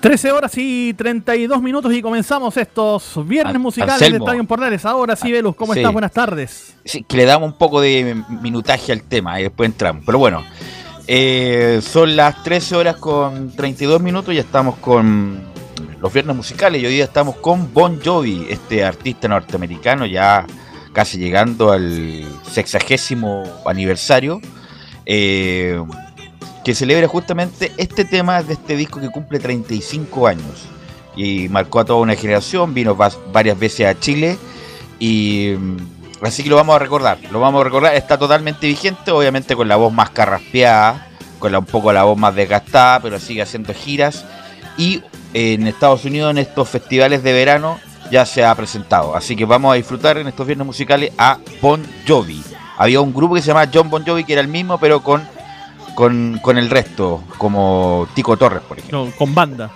Trece horas y 32 minutos y comenzamos estos viernes musicales de Estadio Portales. Ahora sí, Velus, ¿cómo estás? Buenas tardes. Sí, que le damos un poco de minutaje al tema y después entramos. Pero bueno, eh, son las 13 horas con 32 minutos y ya estamos con los viernes musicales y hoy día estamos con Bon Jovi, este artista norteamericano ya casi llegando al sexagésimo aniversario. Eh, que celebra justamente este tema de este disco que cumple 35 años. Y marcó a toda una generación, vino varias veces a Chile y mm, así que lo vamos a recordar, lo vamos a recordar, está totalmente vigente, obviamente con la voz más carraspeada, con un poco la voz más desgastada, pero sigue haciendo giras. Y en Estados Unidos en estos festivales de verano ya se ha presentado, así que vamos a disfrutar en estos viernes musicales a Bon Jovi. Había un grupo que se llama John Bon Jovi que era el mismo pero con con, el resto, como Tico Torres, por ejemplo. No, con banda.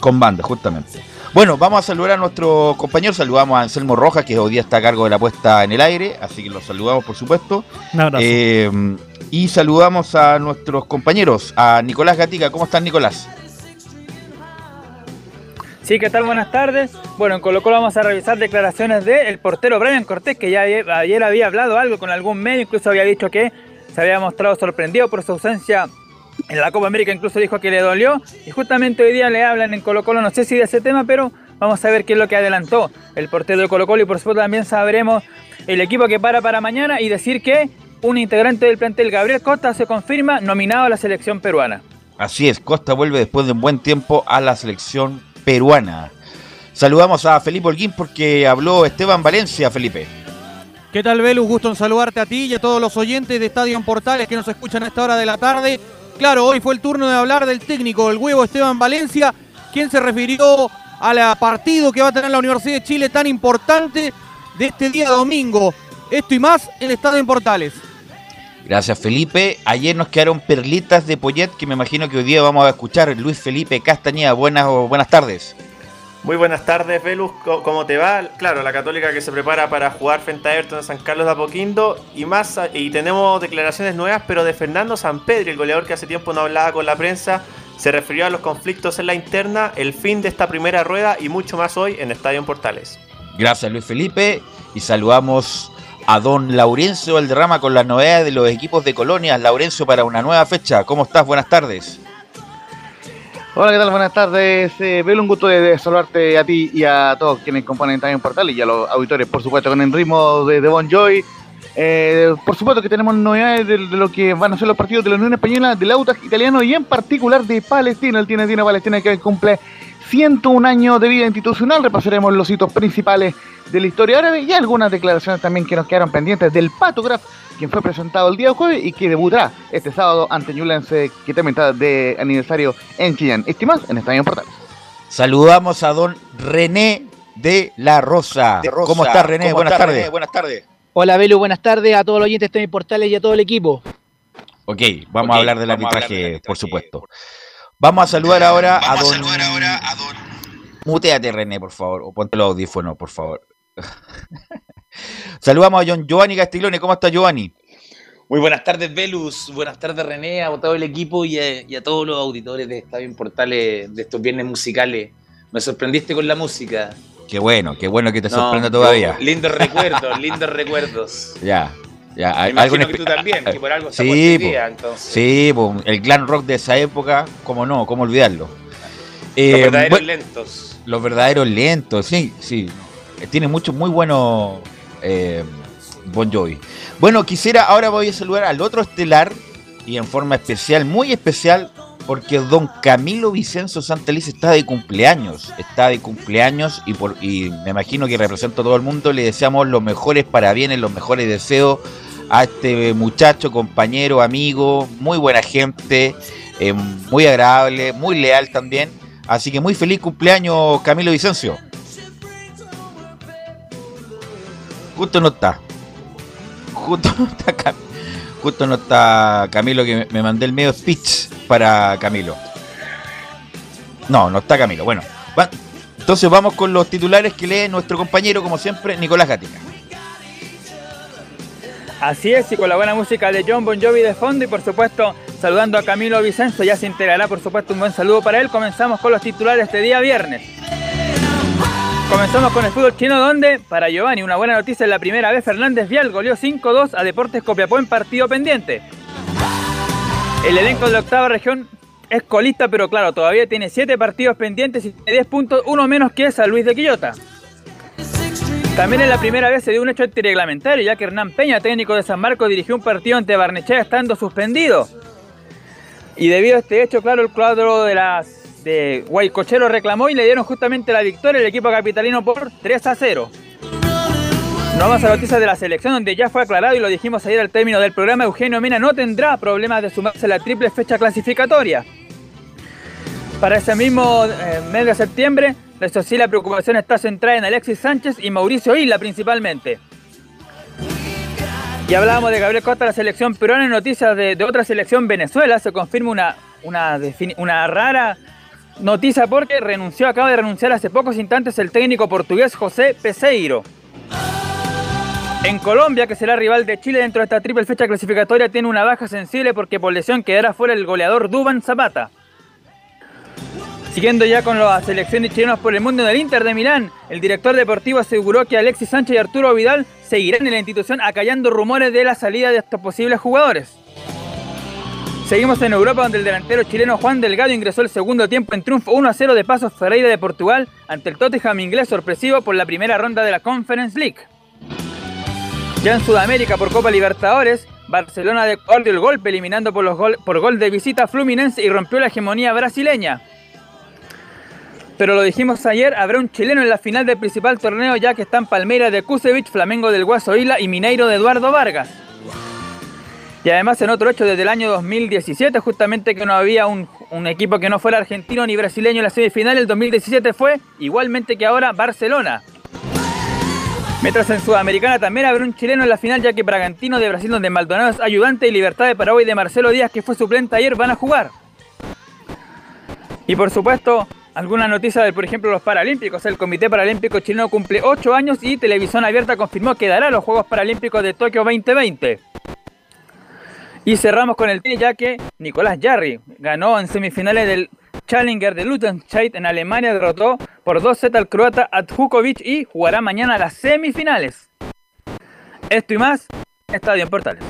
Con banda, justamente. Bueno, vamos a saludar a nuestro compañero. Saludamos a Anselmo Rojas, que hoy día está a cargo de la puesta en el aire, así que lo saludamos, por supuesto. Un abrazo. Eh, y saludamos a nuestros compañeros, a Nicolás Gatica. ¿Cómo estás, Nicolás? Sí, ¿qué tal? Buenas tardes. Bueno, en Colo Colo vamos a revisar declaraciones del portero Brian Cortés, que ya ayer había hablado algo con algún medio, incluso había dicho que se había mostrado sorprendido por su ausencia en la Copa América, incluso dijo que le dolió. Y justamente hoy día le hablan en Colo Colo, no sé si de ese tema, pero vamos a ver qué es lo que adelantó el portero de Colo Colo. Y por supuesto también sabremos el equipo que para para mañana y decir que un integrante del plantel, Gabriel Costa, se confirma nominado a la selección peruana. Así es, Costa vuelve después de un buen tiempo a la selección peruana. Saludamos a Felipe Holguín porque habló Esteban Valencia, Felipe. ¿Qué tal, Velus? Gusto en saludarte a ti y a todos los oyentes de Estadio Portales que nos escuchan a esta hora de la tarde. Claro, hoy fue el turno de hablar del técnico, el huevo Esteban Valencia, quien se refirió al partido que va a tener la Universidad de Chile tan importante de este día domingo. Esto y más en Estadio Portales. Gracias, Felipe. Ayer nos quedaron perlitas de Poyet que me imagino que hoy día vamos a escuchar. Luis Felipe Castañeda, buenas, buenas tardes. Muy buenas tardes, Velus. ¿Cómo te va? Claro, la Católica que se prepara para jugar frente a Everton en San Carlos de Apoquindo. Y más y tenemos declaraciones nuevas, pero de Fernando Sampedri, el goleador que hace tiempo no hablaba con la prensa, se refirió a los conflictos en la interna, el fin de esta primera rueda y mucho más hoy en Estadio Portales. Gracias, Luis Felipe. Y saludamos a don Laurencio Valderrama con las novedades de los equipos de Colonia. Laurencio, para una nueva fecha. ¿Cómo estás? Buenas tardes. Hola, ¿qué tal? Buenas tardes. Eh, un gusto de, saludarte a ti y a todos quienes componen también Portal y a los auditores, por supuesto, con el ritmo de, Bon Joy. Eh, por supuesto que tenemos novedades de, lo que van a ser los partidos de la Unión Española, del Autas Italiano y en particular de Palestina. El tiene Palestina que cumple 101 años de vida institucional. Repasaremos los hitos principales de la historia árabe y algunas declaraciones también que nos quedaron pendientes del Patograph, quien fue presentado el día jueves y que debutará este sábado ante Ñublense, que también está de aniversario en Chillán. Estimados en Estadio Portales. Saludamos a don René de la Rosa. ¿Cómo está René? buenas, tardes. buenas tardes. Hola Belu, buenas tardes a todos los oyentes de Estadio Portales y a todo el equipo. Ok, vamos a hablar del arbitraje, por supuesto. Vamos a saludar ahora, a, don... Muteate, René, por favor, o ponte los audífonos, por favor. Saludamos a John Giovanni Castiglione. ¿Cómo está Giovanni? Muy buenas tardes, Velus. Buenas tardes, René, a todo el equipo y a, todos los auditores de Estadio Portales de estos viernes musicales. Me sorprendiste con la música. Qué bueno, qué bueno que te sorprenda todavía. lindos recuerdos, lindos recuerdos. Ya, ya. Imagino que tú también, que por algo sí, día, entonces. Sí, el glam rock de esa época, cómo no, cómo olvidarlo. los eh, verdaderos lentos. Los verdaderos lentos, sí, sí. Tiene muchos muy buenos eh, Bon Jovi. Bueno, quisiera, ahora voy a saludar al otro estelar y en forma especial, muy especial, porque don Camilo Vicenzo Santeliz está de cumpleaños, está de cumpleaños y, por, y me imagino que representa a todo el mundo, le deseamos los mejores parabienes, los mejores deseos a este muchacho, compañero, amigo, muy buena gente, eh, muy agradable, muy leal también. Así que muy feliz cumpleaños Camilo Vicencio. Justo no está. Justo no está Justo no está Camilo que me mandé el medio speech para Camilo. No, no está Camilo. Bueno, entonces vamos con los titulares que lee nuestro compañero, como siempre, Nicolás Gatica. Así es, y con la buena música de John Bon Jovi de fondo y por supuesto saludando a Camilo Vicenzo, ya se integrará por supuesto un buen saludo para él. Comenzamos con los titulares este día viernes. Comenzamos con el fútbol chino donde, para Giovanni, una buena noticia en la primera vez, Fernández Vial goleó 5-2 a Deportes Copiapó en partido pendiente. El elenco de la octava región es colista, pero claro, todavía tiene 7 partidos pendientes y 10 puntos, uno menos que San Luis de Quillota. También en la primera vez se dio un hecho antirreglamentario, ya que Hernán Peña, técnico de San Marcos, dirigió un partido ante Barnechea estando suspendido. Y debido a este hecho, claro, el cuadro de las de Guaycochero reclamó y le dieron justamente la victoria al equipo capitalino por 3 a 0. No vamos a noticias de la selección, donde ya fue aclarado y lo dijimos ayer al término del programa, Eugenio Mena no tendrá problemas de sumarse a la triple fecha clasificatoria. Para ese mismo eh, mes de septiembre, eso sí, la preocupación está centrada en Alexis Sánchez y Mauricio Isla principalmente. Y hablábamos de Gabriel Costa, la selección peruana, en noticias de, otra selección, Venezuela, se confirma una, una rara Noticia porque renunció, acaba de renunciar hace pocos instantes el técnico portugués José Peseiro. En Colombia, que será rival de Chile dentro de esta triple fecha clasificatoria, tiene una baja sensible porque por lesión quedará fuera el goleador Duban Zapata. Siguiendo ya con las selecciones chilenas por el mundo del Inter de Milán, el director deportivo aseguró que Alexis Sánchez y Arturo Vidal seguirán en la institución acallando rumores de la salida de estos posibles jugadores. Seguimos en Europa donde el delantero chileno Juan Delgado ingresó el segundo tiempo en triunfo 1 a 0 de Pasos Ferreira de Portugal ante el Tottenham inglés sorpresivo por la primera ronda de la Conference League. Ya en Sudamérica por Copa Libertadores, Barcelona devolvió el golpe eliminando por, los gol, por gol de visita Fluminense y rompió la hegemonía brasileña. Pero lo dijimos ayer, habrá un chileno en la final del principal torneo ya que están Palmeiras de Kusevich, Flamengo del Guaso Isla y Mineiro de Eduardo Vargas. Y además en otro hecho, desde el año 2017, justamente que no había un, equipo que no fuera argentino ni brasileño en la semifinal, el 2017 fue igualmente que ahora Barcelona. Mientras en Sudamericana también habrá un chileno en la final, ya que Bragantino de Brasil, donde Maldonado es ayudante y Libertad de Paraguay de Marcelo Díaz, que fue suplente ayer, van a jugar. Y por supuesto, alguna noticia de, por ejemplo, los Paralímpicos. El Comité Paralímpico Chileno cumple 8 años y Televisión Abierta confirmó que dará los Juegos Paralímpicos de Tokio 2020. Y cerramos con el tenis ya que Nicolás Jarry ganó en semifinales del Challenger de Lutenscheid en Alemania, derrotó por 2 z al croata Atjukovic y jugará mañana las semifinales. Esto y más, Estadio en Portales.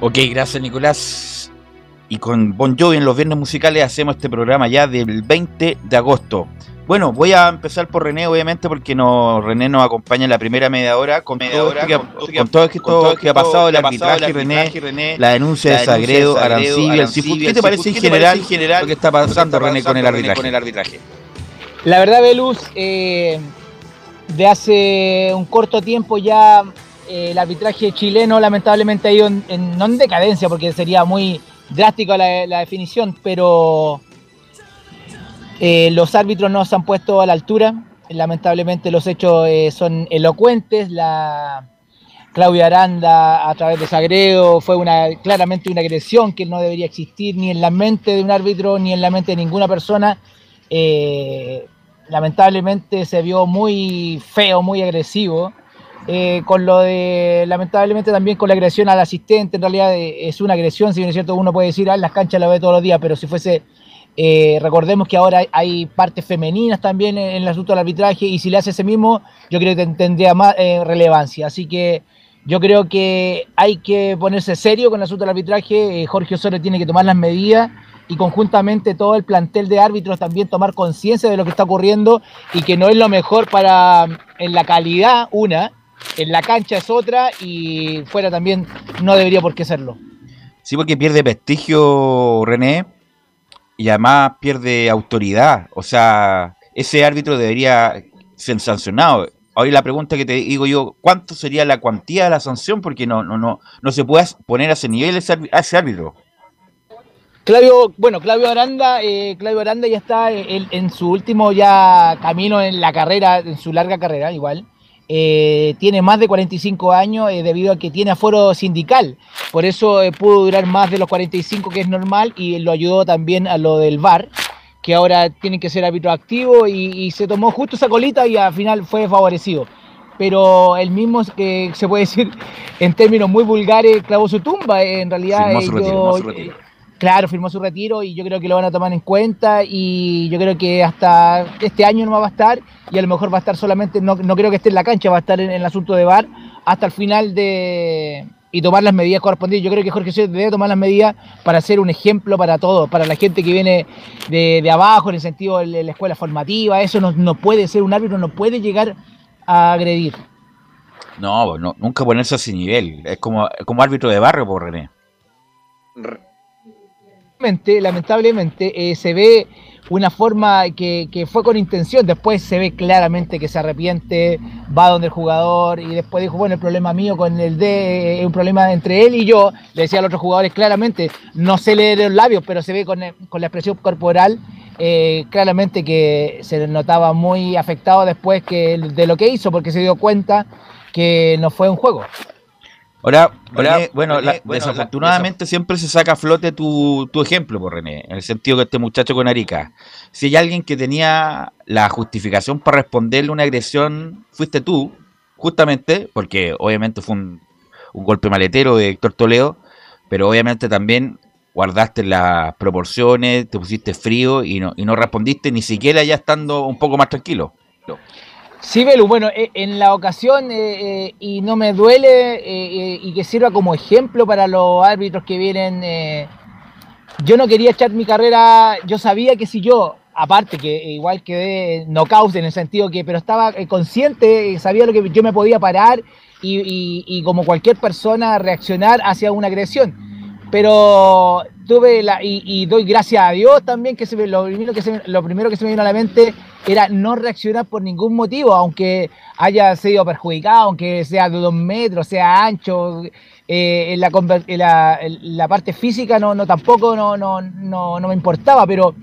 Ok, gracias Nicolás. Y con Bon Jovi en los viernes musicales hacemos este programa ya del 20 de agosto. Bueno, voy a empezar por René, obviamente, porque no, René nos acompaña en la primera media hora con, media hora, que, con, todo esto que, ha pasado, el arbitraje, René, René, la denuncia de Sagredo, Arancibia, el Cifut. ¿Qué te parece en general, lo que está pasando, René, con el arbitraje? La verdad, Velus, eh, de hace un corto tiempo ya eh, el arbitraje chileno lamentablemente ha ido en, no en decadencia, porque sería muy drástico la, la definición, pero eh, los árbitros no se han puesto a la altura. Lamentablemente los hechos eh, son elocuentes. La Claudia Aranda a través de Sagredo fue claramente una agresión que no debería existir ni en la mente de un árbitro ni en la mente de ninguna persona. Eh, lamentablemente se vio muy feo, muy agresivo. con lo de, lamentablemente también con la agresión al asistente, en realidad es una agresión, si bien es cierto, uno puede decir, ah, las canchas la ve todos los días, pero si fuese eh, recordemos que ahora hay partes femeninas también en, el asunto del arbitraje y si le hace ese mismo, yo creo que tendría más eh, relevancia. Así que yo creo que hay que ponerse serio con el asunto del arbitraje. Eh, Jorge Osorio tiene que tomar las medidas y conjuntamente todo el plantel de árbitros también tomar conciencia de lo que está ocurriendo y que no es lo mejor para en la calidad una, en la cancha es otra y fuera también no debería por qué serlo. Sí, porque pierde prestigio René y además pierde autoridad. O sea, ese árbitro debería ser sancionado. Ahora la pregunta que te digo yo, ¿cuánto sería la cuantía de la sanción? Porque no, no, no, no se puede poner a ese nivel a ese árbitro. Claudio, bueno, Claudio Aranda, eh, Claudio Aranda ya está en, su último ya camino en la carrera, en su larga carrera, igual. Eh, tiene más de 45 años eh, debido a que tiene aforo sindical. Por eso eh, pudo durar más de los 45 que es normal y lo ayudó también a lo del VAR, que ahora tiene que ser árbitro activo y, se tomó justo esa colita y al final fue favorecido. Pero el mismo que se puede decir en términos muy vulgares clavó su tumba. En realidad Claro, firmó su retiro y yo creo que lo van a tomar en cuenta y yo creo que hasta este año no va a estar y a lo mejor va a estar solamente, no, creo que esté en la cancha, va a estar en, el asunto de VAR hasta el final de y tomar las medidas correspondientes. Yo creo que Jorge Soto debe tomar las medidas para ser un ejemplo para todos, para la gente que viene de, abajo, en el sentido de la escuela formativa, eso no, puede ser, un árbitro no puede llegar a agredir. No, no nunca ponerse a ese nivel, es como, como árbitro de barrio, por René lamentablemente, eh, se ve una forma que, fue con intención, después se ve claramente que se arrepiente, va donde el jugador y después dijo, bueno, el problema mío con el D es un problema entre él y yo, le decía a los otros jugadores claramente, no se leer los labios, pero se ve con, la expresión corporal eh, claramente que se notaba muy afectado después que, de lo que hizo, porque se dio cuenta que no fue un juego. Ahora, bueno, desafortunadamente siempre se saca a flote tu, ejemplo, por René, en el sentido que este muchacho con Arica. Si hay alguien que tenía la justificación para responderle una agresión, fuiste tú, justamente, porque obviamente fue un, golpe maletero de Héctor Toledo, pero obviamente también guardaste las proporciones, te pusiste frío y no, y no respondiste ni siquiera ya estando un poco más tranquilo. Sí, Belu, bueno, eh, en la ocasión, eh, eh, y no me duele, y que sirva como ejemplo para los árbitros que vienen, yo no quería echar mi carrera, yo sabía que si yo, aparte que igual quedé knockout en el sentido que, pero estaba consciente, sabía lo que yo me podía parar y, y como cualquier persona reaccionar hacia una agresión pero tuve la, y, doy gracias a Dios también que, se, lo, primero que se, lo primero que se me vino a la mente era no reaccionar por ningún motivo, aunque haya sido perjudicado, aunque sea de dos metros, sea ancho, eh, en, la, la, parte física no, no tampoco no, no, no, no me importaba, pero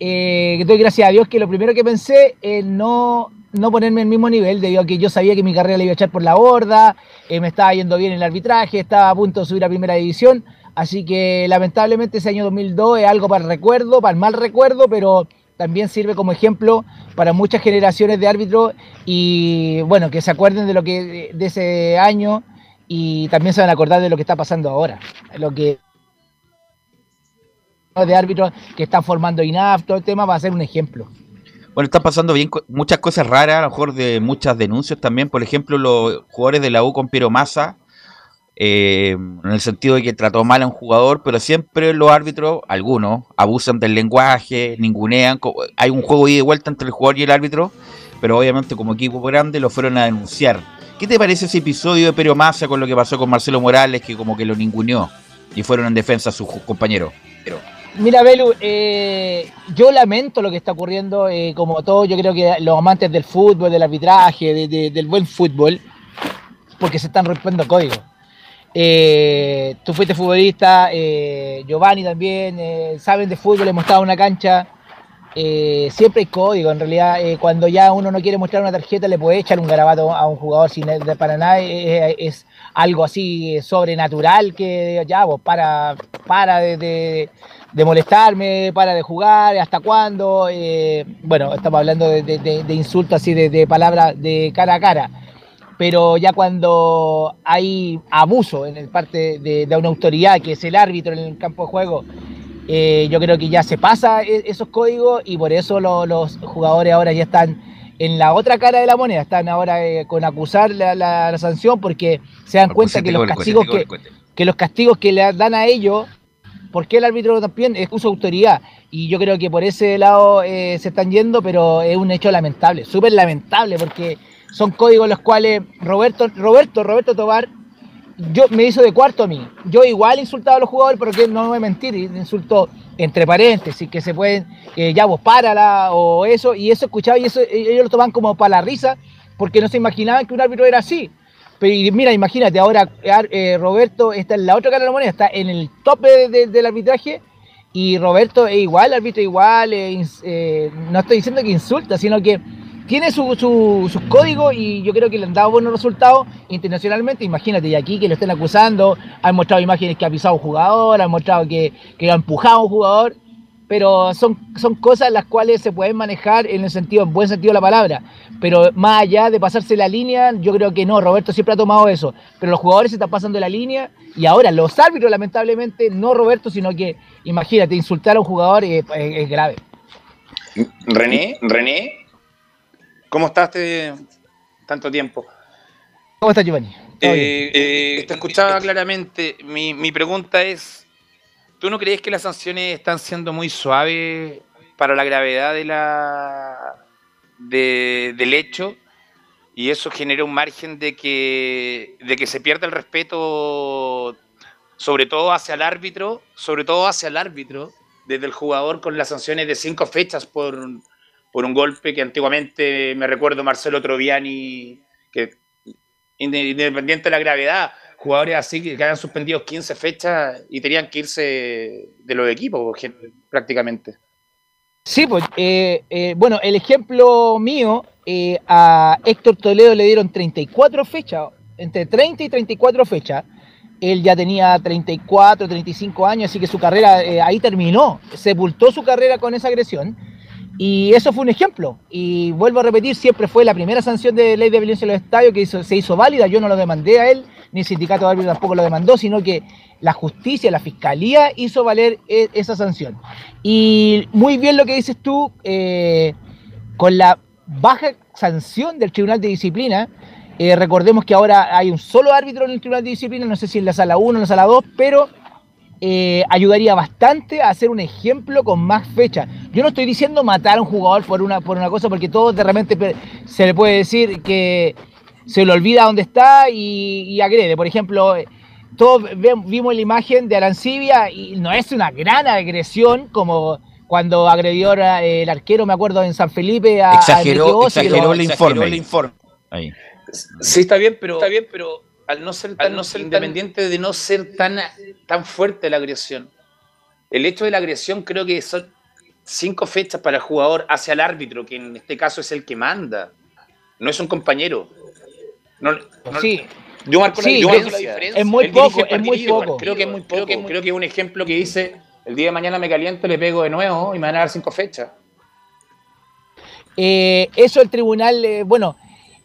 eh, doy gracias a Dios que lo primero que pensé es no, no ponerme el mismo nivel, debido a que yo sabía que mi carrera la iba a echar por la borda, eh, me estaba yendo bien en el arbitraje, estaba a punto de subir a primera división, Así que lamentablemente ese año 2002 es algo para el recuerdo, para el mal recuerdo, pero también sirve como ejemplo para muchas generaciones de árbitros y bueno, que se acuerden de lo que de ese año y también se van a acordar de lo que está pasando ahora, lo que de árbitros que están formando INAF, todo el tema va a ser un ejemplo. Bueno, están pasando bien muchas cosas raras, a lo mejor de muchas denuncias también. Por ejemplo, los jugadores de la U con Piero Massa eh, en el sentido de que trató mal a un jugador, pero siempre los árbitros, algunos, abusan del lenguaje, ningunean. Hay un juego ida y vuelta entre el jugador y el árbitro, pero obviamente como equipo grande lo fueron a denunciar. ¿Qué te parece ese episodio de Perio Massa con lo que pasó con Marcelo Morales, que como que lo ninguneó y fueron en defensa a sus compañeros? Mira, Belu, eh, yo lamento lo que está ocurriendo, eh, como todo, yo creo que los amantes del fútbol, del arbitraje, del buen fútbol, porque se están rompiendo códigos. Eh, tú fuiste futbolista, Giovanni también, saben de fútbol, hemos estado en una cancha, siempre hay código, en realidad, cuando ya uno no quiere mostrar una tarjeta, le puede echar un garabato a un jugador sin para nada, es algo así sobrenatural que ya, vos, para, para de molestarme, para de jugar, hasta cuándo. Eh, bueno, estamos hablando de, insultos así, de, palabras de cara a cara. Pero ya cuando hay abuso en el parte de, una autoridad, que es el árbitro en el campo de juego, eh, yo creo que ya se pasa e, esos códigos y por eso los jugadores ahora ya están en la otra cara de la moneda, están ahora eh, con acusar la, sanción porque se dan cuenta que los castigos que, que los castigos que le dan a ellos porque el árbitro también es su autoridad. Y yo creo que por ese lado eh, se están yendo, pero es un hecho lamentable, súper lamentable, porque son códigos los cuales Roberto, Roberto, Roberto Tobar, yo me hizo de cuarto a mí. Yo igual insultaba a los jugadores, pero que no me mentir, insultó entre paréntesis, que se pueden, ya vos párala o eso, y eso escuchaba y eso ellos lo toman como para la risa, porque no se imaginaban que un árbitro era así. Pero mira, imagínate, ahora eh, Roberto está en la otra cara de la moneda, está en el tope del arbitraje y Roberto es igual, árbitro igual, eh, no estoy diciendo que insulta, sino que tiene sus códigos y yo creo que le han dado buenos resultados internacionalmente. Imagínate, y aquí que lo estén acusando, han mostrado imágenes que ha pisado un jugador, han mostrado que, que ha empujado a un jugador pero son, son cosas las cuales se pueden manejar en el sentido, en buen sentido de la palabra. Pero más allá de pasarse la línea, yo creo que no, Roberto siempre ha tomado eso. Pero los jugadores se están pasando la línea y ahora los árbitros, lamentablemente, no Roberto, sino que, imagínate, insultar a un jugador es, grave. René, René, ¿cómo estás este tanto tiempo? ¿Cómo estás, Giovanni? Eh, eh, te escuchaba claramente. Mi, mi pregunta es, ¿Tú no crees que las sanciones están siendo muy suaves para la gravedad de la, del hecho? Y eso genera un margen de que, de que se pierda el respeto, sobre todo hacia el árbitro, sobre todo hacia el árbitro, desde el jugador con las sanciones de cinco fechas por, por un golpe que antiguamente me recuerdo Marcelo Troviani, que independiente de la gravedad, jugadores así que, hayan suspendido 15 fechas y tenían que irse de los equipos prácticamente. Sí, pues, bueno, el ejemplo mío, eh, a Héctor Toledo le dieron 34 fechas, entre 30 y 34 fechas. Él ya tenía 34, 35 años, así que su carrera ahí terminó, sepultó su carrera con esa agresión. Y eso fue un ejemplo. Y vuelvo a repetir, siempre fue la primera sanción de ley de violencia en los estadios que se hizo válida. Yo no lo demandé a él, ni el sindicato de árbitros tampoco lo demandó, sino que la justicia, la fiscalía hizo valer e, esa sanción. Y muy bien lo que dices tú, eh, con la baja sanción del Tribunal de Disciplina, eh, recordemos que ahora hay un solo árbitro en el Tribunal de Disciplina, no sé si en la sala 1 o en la sala 2, pero eh, ayudaría bastante a hacer un ejemplo con más fecha. Yo no estoy diciendo matar a un jugador por una, por una cosa, porque todo de repente se le puede decir que se le olvida dónde está y, agrede. Por ejemplo, todos vimos la imagen de Arancibia y no es una gran agresión como cuando agredió el arquero, me acuerdo, en San Felipe a Exageró, exageró, el informe. El informe. Sí, está bien, pero, está bien, pero al no ser tan no ser independiente de no ser tan, tan fuerte la agresión. El hecho de la agresión creo que son cinco fechas para el jugador hacia el árbitro, que en este caso es el que manda, no es un compañero. No, sí. Yo marco, la, diferencia. Es muy poco, es muy poco. Creo que es muy poco. Creo que, es un ejemplo que dice, el día de mañana me caliento, le pego de nuevo y me van a dar cinco fechas. Eh, eso el tribunal, eh, bueno,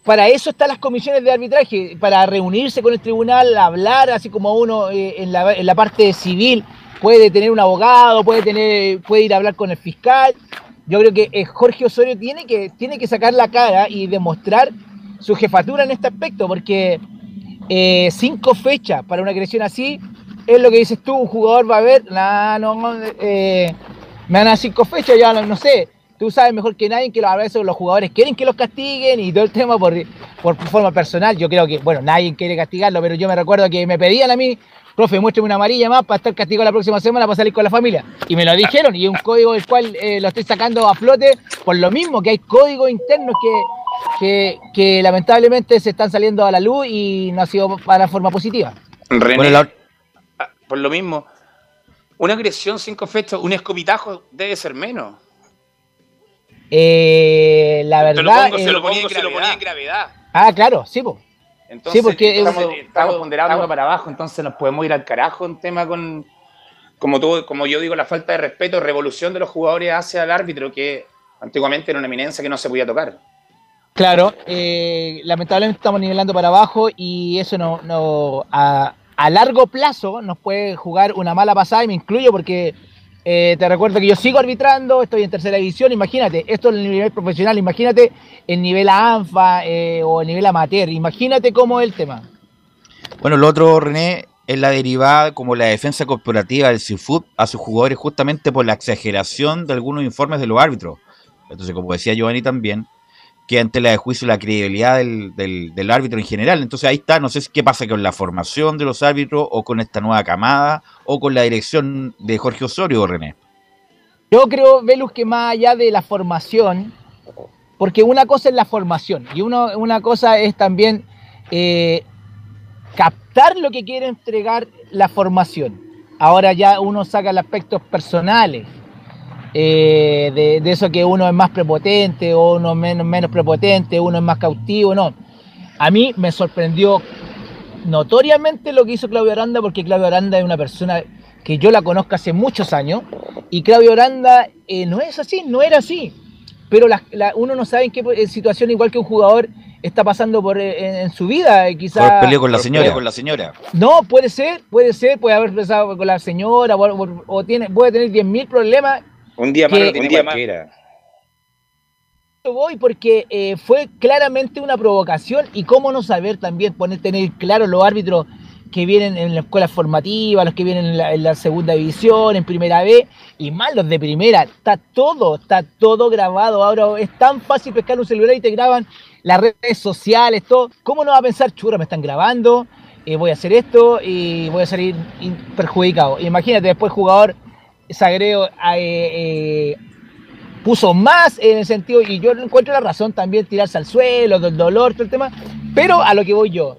para eso están las comisiones de arbitraje, para reunirse con el tribunal, hablar, así como uno eh, en, la, en, la, parte civil puede tener un abogado, puede, tener, puede ir a hablar con el fiscal. Yo creo que Jorge Osorio tiene que, tiene que sacar la cara y demostrar su jefatura en este aspecto, porque eh, cinco fechas para una agresión así, es lo que dices tú, un jugador va a ver, nah, no, eh, me van a dar cinco fechas, ya no sé. Tú sabes mejor que nadie que a veces los jugadores quieren que los castiguen y todo el tema por, por forma personal. Yo creo que, bueno, nadie quiere castigarlo, pero yo me recuerdo que me pedían a mí, profe, muéstrame una amarilla más para estar castigado la próxima semana para salir con la familia. Y me lo dijeron, y es un código del cual eh, lo estoy sacando a flote por lo mismo, que hay códigos internos que, que, que lamentablemente se están saliendo a la luz y no ha sido para forma positiva. René, Bueno, la- ah, por lo mismo, una agresión cinco fechas, un escopitajo debe ser menos. Eh, la Te lo verdad. pongo, se eh, lo ponía en gravedad. en gravedad. ah, claro, sí, pues. Entonces, Sí, porque- estamos, eh, estamos ponderando para abajo, entonces nos podemos ir al carajo en tema con, como, tú, como yo digo, la falta de respeto, revolución de los jugadores hacia el árbitro, que antiguamente era una eminencia que no se podía tocar. Claro, eh, lamentablemente estamos nivelando para abajo y eso no, no a, a largo plazo nos puede jugar una mala pasada y me incluyo porque eh, te recuerdo que yo sigo arbitrando, estoy en tercera división, imagínate, esto es el nivel profesional, imagínate el nivel ANFA eh, o el nivel amateur, imagínate cómo es el tema. Bueno, lo otro, René, es la derivada como la defensa corporativa del Seafood a sus jugadores justamente por la exageración de algunos informes de los árbitros. Entonces, como decía Giovanni también, que ante la de juicio la credibilidad del, árbitro en general. Entonces ahí está, no sé qué pasa con la formación de los árbitros o con esta nueva camada o con la dirección de Jorge Osorio, René. Yo creo, Velus, que más allá de la formación, porque una cosa es la formación y uno, una cosa es también eh, captar lo que quiere entregar la formación. Ahora ya uno saca los aspectos personales, eh, de, de eso que uno es más prepotente o uno menos, menos prepotente, uno es más cautivo, no. A mí me sorprendió notoriamente lo que hizo Claudio Aranda, porque Claudio Aranda es una persona que yo la conozco hace muchos años, y Claudio Aranda eh, no es así, no era así. Pero la- la- uno no sabe en qué situación, igual que un jugador está pasando por eh, en, en su vida, eh, Por quizá... peleó con la señora. con la señora. No, puede ser, puede ser, puede haber empezado con la señora, o, o- o tiene, puede tener 10.000 problemas. Un día Que- más un día cualquiera. Yo voy porque eh, fue claramente una provocación y cómo no saber también poner, tener claro los árbitros que vienen en la escuela formativa, los que vienen en la, en la segunda división, en primera B, y más los de primera. Está todo, está todo grabado. Ahora es tan fácil pescar un celular y te graban las redes sociales, todo. ¿Cómo no va a pensar, churra, me están grabando, eh, voy a hacer esto y voy a salir perjudicado? Imagínate, después jugador Sagreo eh, eh, puso más en el sentido, y yo encuentro la razón también, tirarse al suelo, del dolor, todo el tema, pero a lo que voy yo,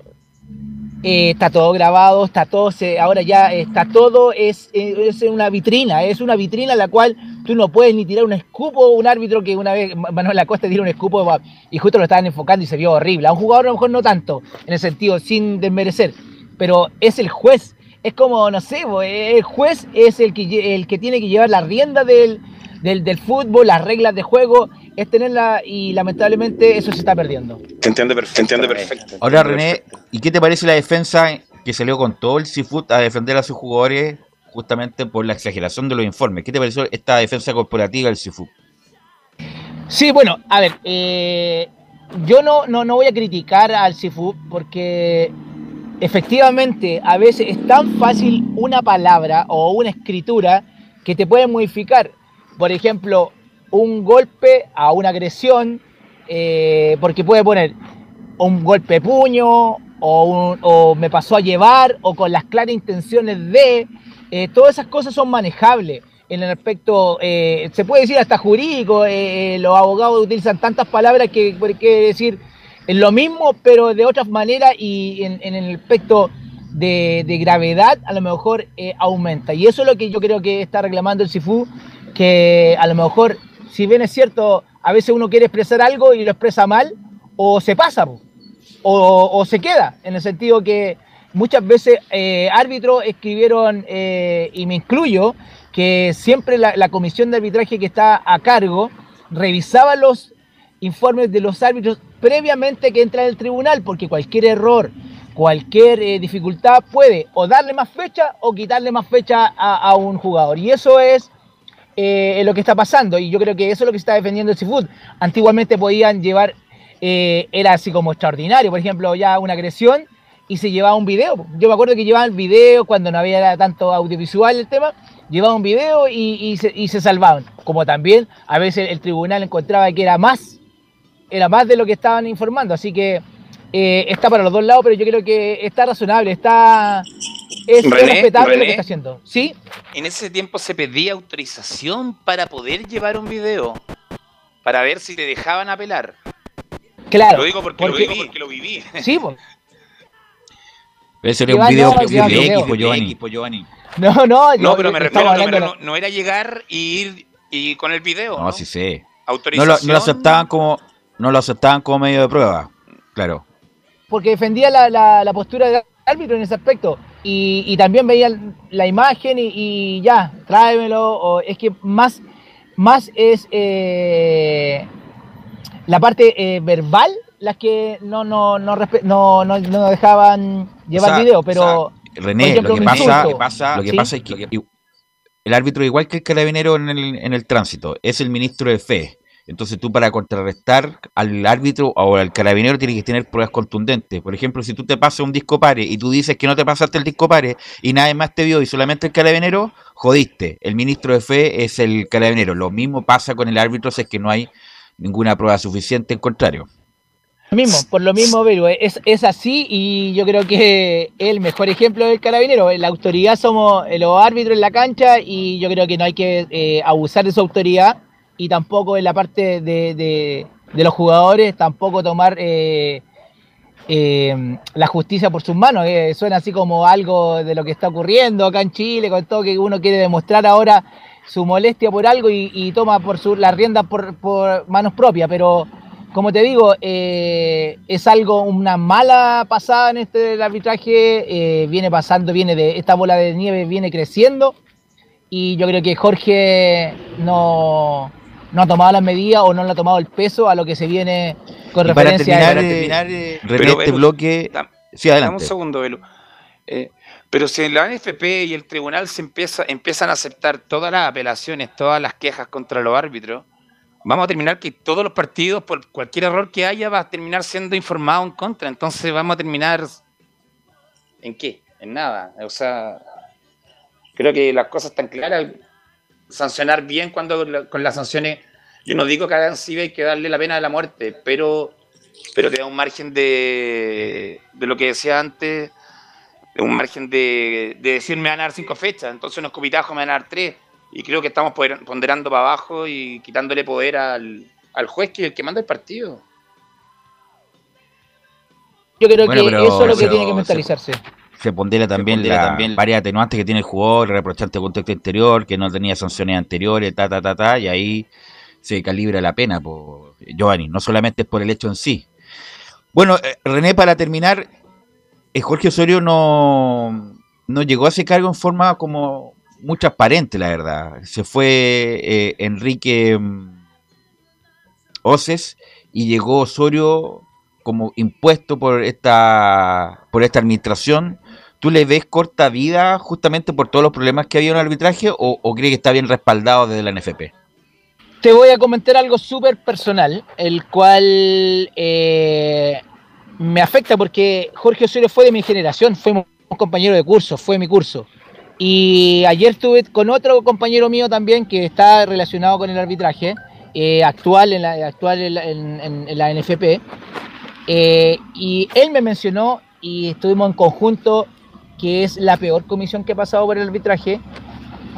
eh, está todo grabado, está todo, se, ahora ya está todo, es, es una vitrina, es una vitrina en la cual tú no puedes ni tirar un escupo, un árbitro que una vez Manuel Acosta tiró un escupo y justo lo estaban enfocando y se vio horrible, a un jugador a lo mejor no tanto, en el sentido, sin desmerecer, pero es el juez, es como, no sé, bo, el juez es el que, el que tiene que llevar la rienda del, del, del fútbol, las reglas de juego, es tenerla y lamentablemente eso se está perdiendo. Te entiende perfecto. Entiende perfecto. Ahora, René, ¿y qué te parece la defensa que salió con todo el Seafood a defender a sus jugadores justamente por la exageración de los informes? ¿Qué te pareció esta defensa corporativa del Seafood? Sí, bueno, a ver, eh, yo no, no, no voy a criticar al Sifu porque efectivamente a veces es tan fácil una palabra o una escritura que te puede modificar. Por ejemplo, un golpe a una agresión, eh, porque puede poner un golpe de puño o, un- o me pasó a llevar o con las claras intenciones de, eh, todas esas cosas son manejables en el aspecto, eh, se puede decir hasta jurídico, los abogados utilizan tantas palabras que que decir es lo mismo, pero de otras maneras y en, en el aspecto de, gravedad a lo mejor eh, aumenta. Y eso es lo que yo creo que está reclamando el SIFU, que a lo mejor, si bien es cierto, a veces uno quiere expresar algo y lo expresa mal, o se pasa, o, se queda, en el sentido que muchas veces eh, árbitros escribieron, eh, y me incluyo, que siempre la comisión de arbitraje que está a cargo revisaba los informes de los árbitros previamente que entra al tribunal, porque cualquier error, cualquier eh, dificultad puede o darle más fecha o quitarle más fecha a, un jugador. Y eso es eh, lo que está pasando. Y yo creo que eso es lo que está defendiendo el Seafood. Antiguamente podían llevar, eh, era así como extraordinario, por ejemplo, ya una agresión y se llevaba un video. Yo me acuerdo que llevaban video cuando no había tanto audiovisual el tema, llevaban un video y, se, y se salvaban. Como también a veces el tribunal encontraba que era más, era más de lo que estaban informando. Así que eh, está para los dos lados, pero yo creo que está razonable, está es respetable lo que está haciendo. ¿Sí? En ese tiempo se pedía autorización para poder llevar un video, para ver si te dejaban apelar. Claro. Lo digo porque, lo, viví, porque lo viví. Sí, pues. Ese era un video, de Giovanni. No, no, no, pero me refiero, no, no, era llegar y ir y con el video. No, sí sé. No lo, no lo, aceptaban como no lo aceptaban como medio de prueba, claro. Porque defendía la, la, la postura del árbitro en ese aspecto. Y, y también veía la imagen y, y, ya, tráemelo. O es que más, más es eh, la parte eh, verbal las que no, no, no, no, no, no dejaban llevar video, pero... René, lo, que pasa, lo que pasa es que el árbitro, igual que el carabinero en el, en el tránsito, es el ministro de fe. Entonces tú para contrarrestar al árbitro o al carabinero tienes que tener pruebas contundentes. Por ejemplo, si tú te pasas un disco pare y tú dices que no te pasaste el disco pare y nadie más te vio y solamente el carabinero, jodiste. El ministro de fe es el carabinero. Lo mismo pasa con el árbitro si es que no hay ninguna prueba suficiente, en contrario. Mismo, por lo mismo, es, es así y yo creo que el mejor ejemplo del carabinero. La autoridad somos los árbitros en la cancha y yo creo que no hay que eh, abusar de su autoridad y tampoco en la parte de, los jugadores, tampoco tomar eh, eh, la justicia por sus manos. suena así como algo de lo que está ocurriendo acá en Chile, con todo que uno quiere demostrar ahora su molestia por algo y, toma por su, la rienda por, manos propias, pero como te digo, eh, es algo, una mala pasada en este arbitraje, eh, viene pasando, viene de, esta bola de nieve viene creciendo y yo creo que Jorge no, no ha tomado las medidas o no le ha tomado el peso a lo que se viene con referencia a... Para terminar, eh, este bloque... sí, adelante. un segundo, Belu. pero si la NFP y el tribunal se empieza, empiezan a aceptar todas las apelaciones, todas las quejas contra los árbitros, vamos a terminar que todos los partidos, por cualquier error que haya, va a terminar siendo informado en contra. Entonces vamos a terminar en qué? En nada. O sea, creo que las cosas están claras. Sancionar bien cuando con las sanciones, yo no digo que hagan sí hay que darle la pena de la muerte, pero, pero te da un margen de, de lo que decía antes, un margen de, de decir me van a dar cinco fechas, entonces unos cupitajos me van a dar tres y creo que estamos ponderando para abajo y quitándole poder al, juez que es el que manda el partido. Yo creo que eso es lo que tiene que mentalizarse. Se, pondera también, la, también varias atenuantes que tiene el jugador, el reprochante de contexto exterior, que no tenía sanciones anteriores, ta, ta, ta, ta, y ahí se calibra la pena, por Giovanni, no solamente es por el hecho en sí. Bueno, eh, René, para terminar, eh, Jorge Osorio no, no llegó a ese cargo en forma como muy transparente, la verdad. Se fue eh, Enrique mm, Oces y llegó Osorio como impuesto por esta, por esta administración. ¿Tú le ves corta vida justamente por todos los problemas que había en el arbitraje o, o crees que está bien respaldado desde la NFP? Te voy a comentar algo súper personal, el cual eh, me afecta porque Jorge Osorio fue de mi generación, fue un compañero de curso, fue mi curso. Y ayer estuve con otro compañero mío también que está relacionado con el arbitraje, eh, actual, en la, actual en, la NFP. Eh, y él me mencionó, y estuvimos en conjunto, que es la peor comisión que ha pasado por el arbitraje,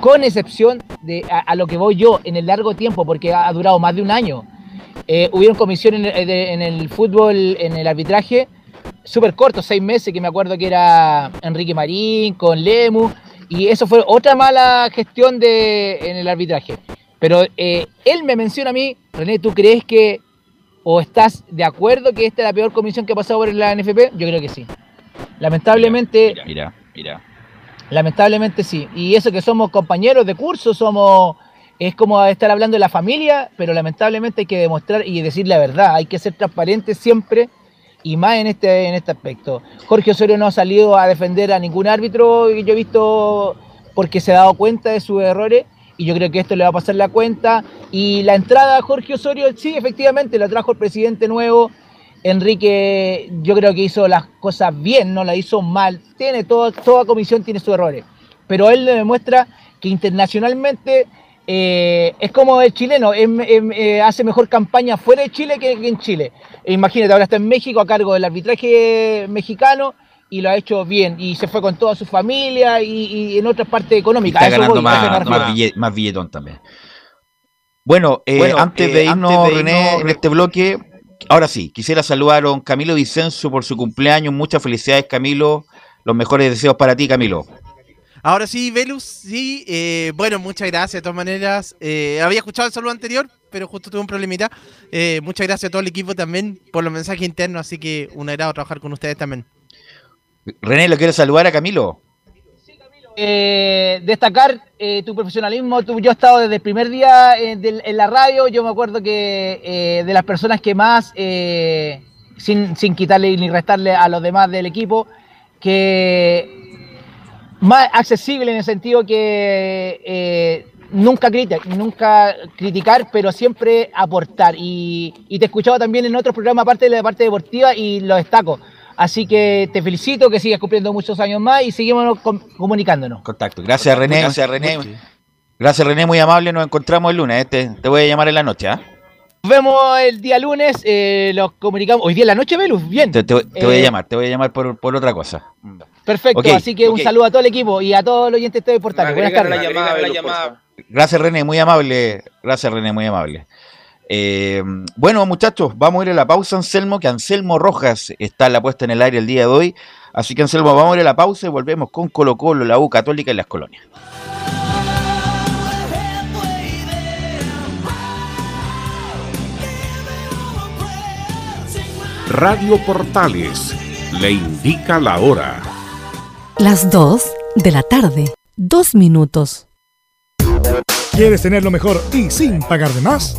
con excepción de a, lo que voy yo en el largo tiempo, porque ha, durado más de un año. Eh, hubieron comisiones en, en el fútbol, en el arbitraje, súper cortos, seis meses, que me acuerdo que era Enrique Marín, con Lemu, y eso fue otra mala gestión de, en el arbitraje. Pero eh, él me menciona a mí, René, ¿tú crees que o estás de acuerdo que esta es la peor comisión que ha pasado por la NFP? Yo creo que sí. Lamentablemente. Mira, mira, Lamentablemente sí. Y eso que somos compañeros de curso, somos. Es como estar hablando de la familia, pero lamentablemente hay que demostrar y decir la verdad. Hay que ser transparente siempre y más en este, en este aspecto. Jorge Osorio no ha salido a defender a ningún árbitro que yo he visto porque se ha dado cuenta de sus errores y yo creo que esto le va a pasar la cuenta. Y la entrada a Jorge Osorio, sí, efectivamente, la trajo el presidente nuevo Enrique yo creo que hizo las cosas bien, no las hizo mal. Tiene todo, toda comisión tiene sus errores, pero él le demuestra que internacionalmente eh, es como el chileno, es- es- eh, hace mejor campaña fuera de Chile que, que en Chile. E imagínate, ahora está en México a cargo del arbitraje mexicano y lo ha hecho bien y se fue con toda su familia y, y en otras partes económicas. Está A eso ganando voy, más, más, bille- más billetón también. Bueno, eh, Bueno, antes eh, de irnos, antes de René, irnos, en este bloque, ahora sí, quisiera saludar a don Camilo Vicencio por su cumpleaños. Muchas felicidades, Camilo. Los mejores deseos para ti, Camilo. Ahora sí, Velus, sí. eh, bueno, muchas gracias de todas maneras. Eh, había escuchado el saludo anterior, pero justo tuve un problemita. Eh, muchas gracias a todo el equipo también por los mensajes internos, así que un agrado trabajar con ustedes también. René, ¿lo quieres saludar a Camilo? Eh, destacar eh, tu profesionalismo. Yo he estado desde el primer día eh, en la radio. Yo me acuerdo que de las personas que más, sin, sin quitarle ni restarle a los demás del equipo, que más accesible en el sentido que nunca, nunca criticar, pero siempre aportar. Y, y te he escuchado también en otros programas, aparte de la parte deportiva, y lo destaco. Así que te felicito, que sigas cumpliendo muchos años más y seguimos com- comunicándonos. Contacto. Gracias, René. Gracias, René. Gracias, René, muy amable. Nos encontramos el lunes. eh. Te, te voy a llamar en la noche. ¿ah? Nos vemos el día lunes, eh, los comunicamos. Hoy día en la noche, Velus, bien. Te, te- te voy a Eh, llamar, te voy a llamar por, por otra cosa. Perfecto, así que un saludo a todo el equipo y a todos los oyentes de Portales. Buenas Agrégale tardes. la llamada. Gracias, René, muy amable. Gracias, René, muy amable. Eh, bueno, muchachos, vamos a ir a la pausa, Anselmo, que Anselmo Rojas está en la puesta en el aire el día de hoy. Así que, Anselmo, vamos a ir a la pausa y volvemos con Colo Colo, la U Católica y las colonias. Radio Portales le indica la hora. Las 2 de la tarde. Dos minutos. ¿Quieres tener lo mejor y sin pagar de más?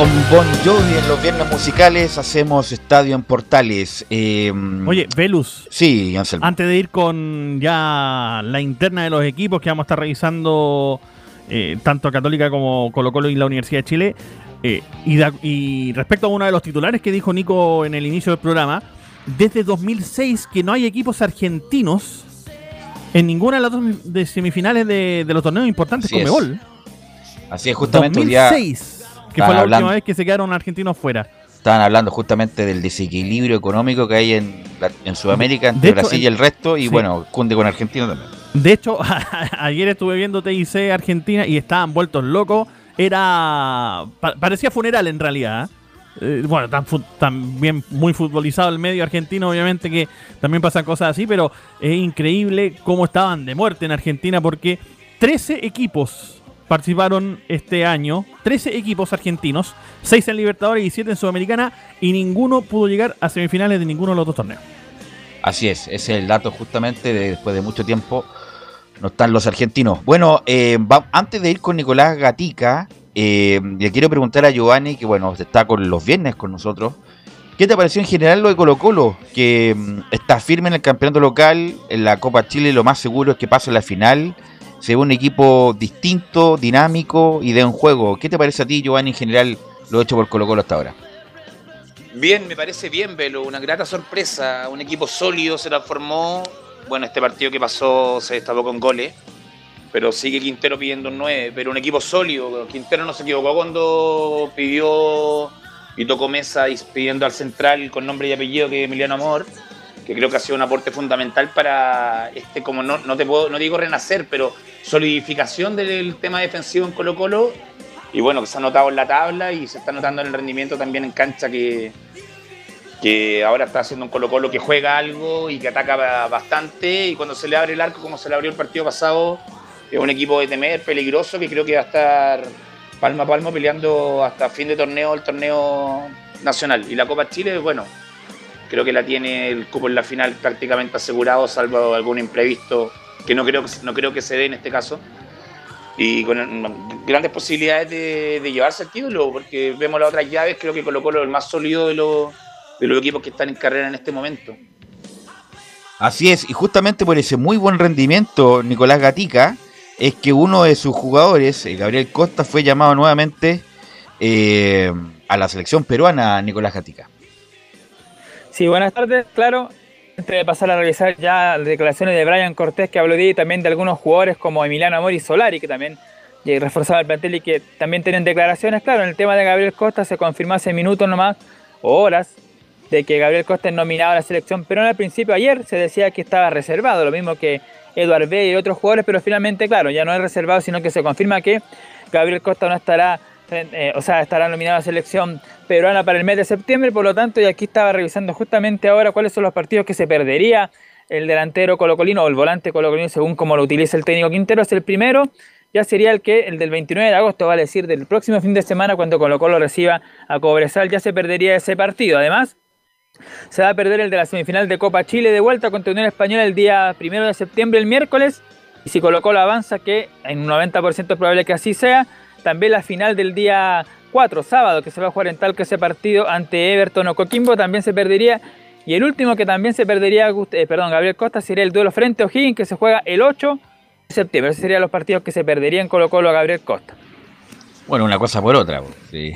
Con Bon Jovi en los viernes musicales hacemos Estadio en Portales. Eh, Oye, Velus. Sí, Anselmo. Antes de ir con ya la interna de los equipos que vamos a estar revisando eh, tanto Católica como Colo Colo y la Universidad de Chile. Eh, y, da- y respecto a uno de los titulares que dijo Nico en el inicio del programa, desde 2006 que no hay equipos argentinos en ninguna de las dos de semifinales de, de los torneos importantes Así con. Mebol. Así es, justamente hoy día 2006, que fue la hablando- última vez que se quedaron argentinos fuera. estaban hablando justamente del desequilibrio económico que hay en, en Sudamérica entre hecho, Brasil y el resto, y sí. bueno, cunde con Argentina también. De hecho, ayer estuve viendo TIC Argentina y estaban vueltos locos. Era. pa- parecía funeral en realidad. ¿eh? Eh, bueno, también muy futbolizado el medio argentino, obviamente que también pasan cosas así, pero es increíble cómo estaban de muerte en Argentina porque 13 equipos participaron este año, 13 equipos argentinos, 6 en Libertadores y 7 en Sudamericana, y ninguno pudo llegar a semifinales de ninguno de los dos torneos. Así es, ese es el dato justamente de después de mucho tiempo no están los argentinos. Bueno, eh, antes de ir con Nicolás Gatica, eh, le quiero preguntar a Giovanni, que bueno, está con los viernes con nosotros. ¿Qué te pareció en general lo de Colo Colo? Que mm, está firme en el campeonato local, en la Copa Chile lo más seguro es que pase a la final. Se ve un equipo distinto, dinámico y de un juego. ¿Qué te parece a ti, Giovanni, en general lo hecho por Colo Colo hasta ahora? Bien, me parece bien, Velo. Una grata sorpresa. Un equipo sólido se transformó. Bueno, este partido que pasó se destapó con goles. Pero sigue Quintero pidiendo un 9. Pero un equipo sólido. Quintero no se equivocó cuando pidió y tocó mesa pidiendo al central con nombre y apellido que Emiliano Amor. Que creo que ha sido un aporte fundamental para este, como no, no te puedo, no digo renacer, pero solidificación del tema defensivo en Colo Colo y bueno, que se ha notado en la tabla y se está notando en el rendimiento también en cancha que, que ahora está haciendo un Colo Colo que juega algo y que ataca ba- bastante. Y cuando se le abre el arco como se le abrió el partido pasado es un equipo de temer, peligroso que creo que va a estar palmo a palmo peleando hasta fin de torneo el torneo nacional. Y la Copa Chile, bueno, creo que la tiene el cupo en la final prácticamente asegurado salvo algún imprevisto que no creo que, no creo que se dé en este caso y con grandes posibilidades de, de llevarse el título, porque vemos las otras llaves, creo que Colo Colo es el más sólido de los, de los equipos que están en carrera en este momento. Así es, y justamente por ese muy buen rendimiento, Nicolás Gatica, es que uno de sus jugadores, Gabriel Costa, fue llamado nuevamente eh, a la selección peruana, Nicolás Gatica. Sí, buenas tardes, claro. Antes de pasar a revisar ya las declaraciones de Brian Cortés, que habló de y también de algunos jugadores como Emiliano Amor y Solari, que también reforzaban el plantel y que también tienen declaraciones. Claro, en el tema de Gabriel Costa se confirmó hace minutos nomás, o horas, de que Gabriel Costa es nominado a la selección peruana. Al principio, ayer, se decía que estaba reservado, lo mismo que Eduard B y otros jugadores, pero finalmente, claro, ya no es reservado, sino que se confirma que Gabriel Costa no estará, eh, o sea, estará nominado a la selección peruana para el mes de septiembre, por lo tanto, y aquí estaba revisando justamente ahora cuáles son los partidos que se perdería el delantero colocolino o el volante colocolino, según como lo utiliza el técnico Quintero, es el primero, ya sería el que el del 29 de agosto, vale decir, del próximo fin de semana, cuando Colo Colo reciba a Cobresal, ya se perdería ese partido. Además, se va a perder el de la semifinal de Copa Chile de vuelta contra Unión Española el día primero de septiembre, el miércoles. Y si Colo Colo avanza, que en un 90% es probable que así sea, también la final del día 4, sábado, que se va a jugar en Talca ese partido ante Everton o Coquimbo, también se perdería. Y el último que también se perdería, eh, perdón, Gabriel Costa, sería el duelo frente a O'Higgins, que se juega el 8 de septiembre. Esos serían los partidos que se perderían Colo Colo a Gabriel Costa. Bueno, una cosa por otra. pues, sí.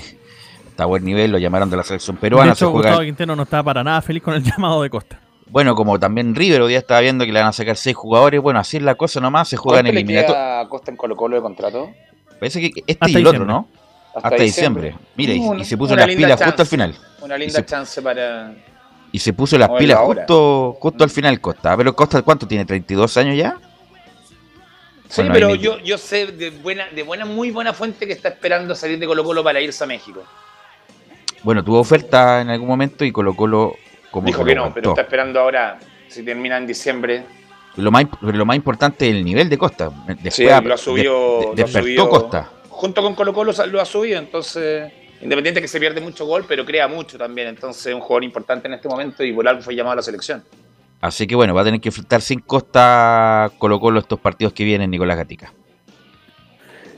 Está a buen nivel, lo llamaron de la selección de peruana. se hecho, juega- Gustavo Quintero no estaba para nada feliz con el llamado de Costa. Bueno, como también River hoy día estaba viendo que le van a sacar seis jugadores. Bueno, así es la cosa nomás, se juegan ¿Cuánto le queda a Costa en Colo Colo de contrato? Parece que este Hasta y el otro, ¿no? Hasta Hasta, diciembre. diciembre. Mira, y- Una- y, se puso las pilas chance. justo al final. Una linda se, chance para... y se puso las pilas la justo, justo al final Costa. Pero Costa, ¿cuánto tiene? ¿32 años ya? Sí, Bueno, pero yo, yo sé de buena, de buena, muy buena fuente que está esperando salir de Colo Colo para irse a México. Bueno, tuvo oferta en algún momento y Colo Colo como Dijo que no, aguantó. pero está esperando ahora, si termina en diciembre. Lo más, lo más importante es el nivel de Costa. Después Sí, lo ha subido. de- de- lo ha despertó subido- Costa. Junto con Colo Colo lo ha subido, entonces. Independiente que se pierde mucho gol, pero crea mucho también. Entonces es un jugador importante en este momento y por algo fue llamado a la selección. Así que bueno, va a tener que enfrentar sin Costa Colo Colo estos partidos que vienen Nicolás Gatica.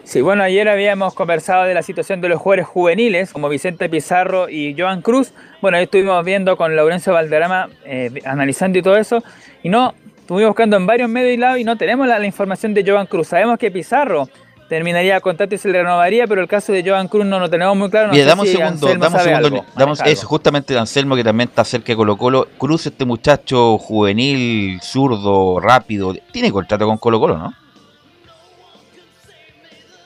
Sí, bueno, ayer habíamos conversado de la situación de los jugadores juveniles, como Vicente Pizarro y Joan Cruz. Bueno, ahí estuvimos viendo con Laurencio Valderrama, eh, analizando y todo eso. Y no, estuvimos buscando en varios medios y lados y no tenemos la, la información de Joan Cruz. Sabemos que Pizarro terminaría contrato y se le renovaría, pero el caso de Joan Cruz no lo tenemos muy claro. No un si segundo, dame un segundo. algo, damos eso, justamente Anselmo, que también está cerca de Colo Colo. Cruz, este muchacho juvenil, zurdo, rápido, tiene contrato con Colo Colo, ¿no?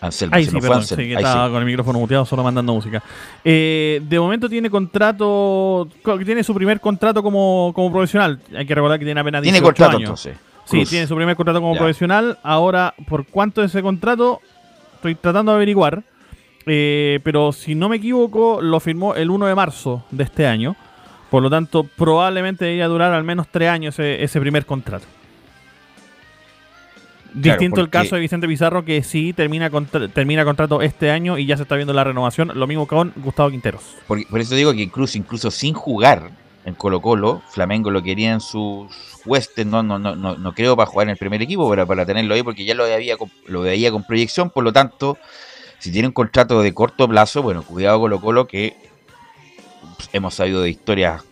Anselmo, Ahí sí, nos fue perdón, Anselmo. sí, que Ahí estaba sí. con el micrófono muteado, solo mandando música. Eh, de momento tiene contrato, co- tiene su primer contrato como, como profesional. Hay que recordar que tiene apenas Tiene 18 contrato, años. entonces, Sí, tiene su primer contrato como Ya. profesional. Ahora, ¿por cuánto es ese contrato? Estoy tratando de averiguar. Eh, pero si no me equivoco, lo firmó el 1 de marzo de este año. Por lo tanto, probablemente debería durar al menos tres años ese, ese primer contrato. Distinto el porque- caso de Vicente Pizarro, que sí termina, contra- termina contrato este año y ya se está viendo la renovación. Lo mismo con Gustavo Quinteros. Por, por eso digo que incluso, incluso sin jugar en Colo Colo, Flamengo lo quería en sus Western, no, no, no, no, no creo para jugar en el primer equipo, pero para tenerlo ahí, porque ya lo veía, con- lo veía con proyección, por lo tanto, si tiene un contrato de corto plazo, bueno, cuidado Colo Colo que hemos sabido de historias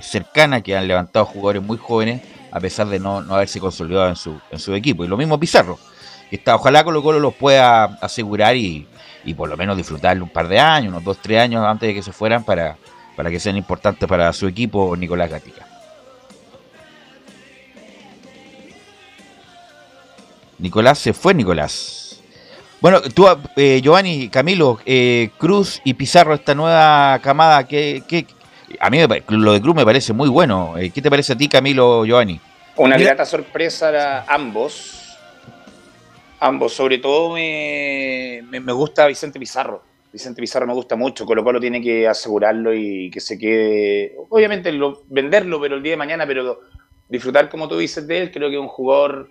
cercanas que han levantado jugadores muy jóvenes a pesar de no, haberse consolidado en su, equipo. Y lo mismo Pizarro. Está, ojalá Colo Colo los pueda asegurar y, por lo menos disfrutarle un par de años, unos dos, tres años antes de que se fueran para, para que sean importantes para su equipo Nicolás Gatica. Nicolás se fue, Nicolás. Bueno, tú, eh, Giovanni, Camilo, eh, Cruz y Pizarro, esta nueva camada, que, que a mí lo de Cruz me parece muy bueno. Eh, ¿Qué te parece a ti, Camilo, Giovanni? Una Mira- grata sorpresa a ambos. Ambos, sobre todo me, me, me gusta Vicente Pizarro. Vicente Pizarro me gusta mucho. Colo Colo tiene que asegurarlo y que se quede. Obviamente lo- venderlo, pero el día de mañana, pero disfrutar como tú dices de él, creo que es un jugador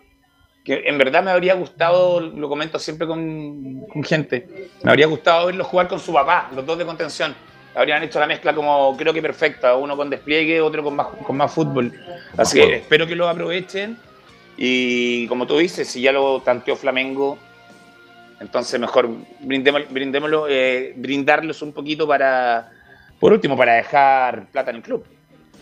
que en verdad me habría gustado, lo comento siempre con, con gente, me habría gustado verlo jugar con su papá, los dos de contención. Habrían hecho la mezcla como creo que perfecta, uno con despliegue, otro con más, con más fútbol. Así que espero que lo aprovechen. Y como tú dices, si ya lo tanteó Flamengo, entonces mejor brindémoslo, brindémoslo eh, brindarlos un poquito para, por último, para dejar plata en el club.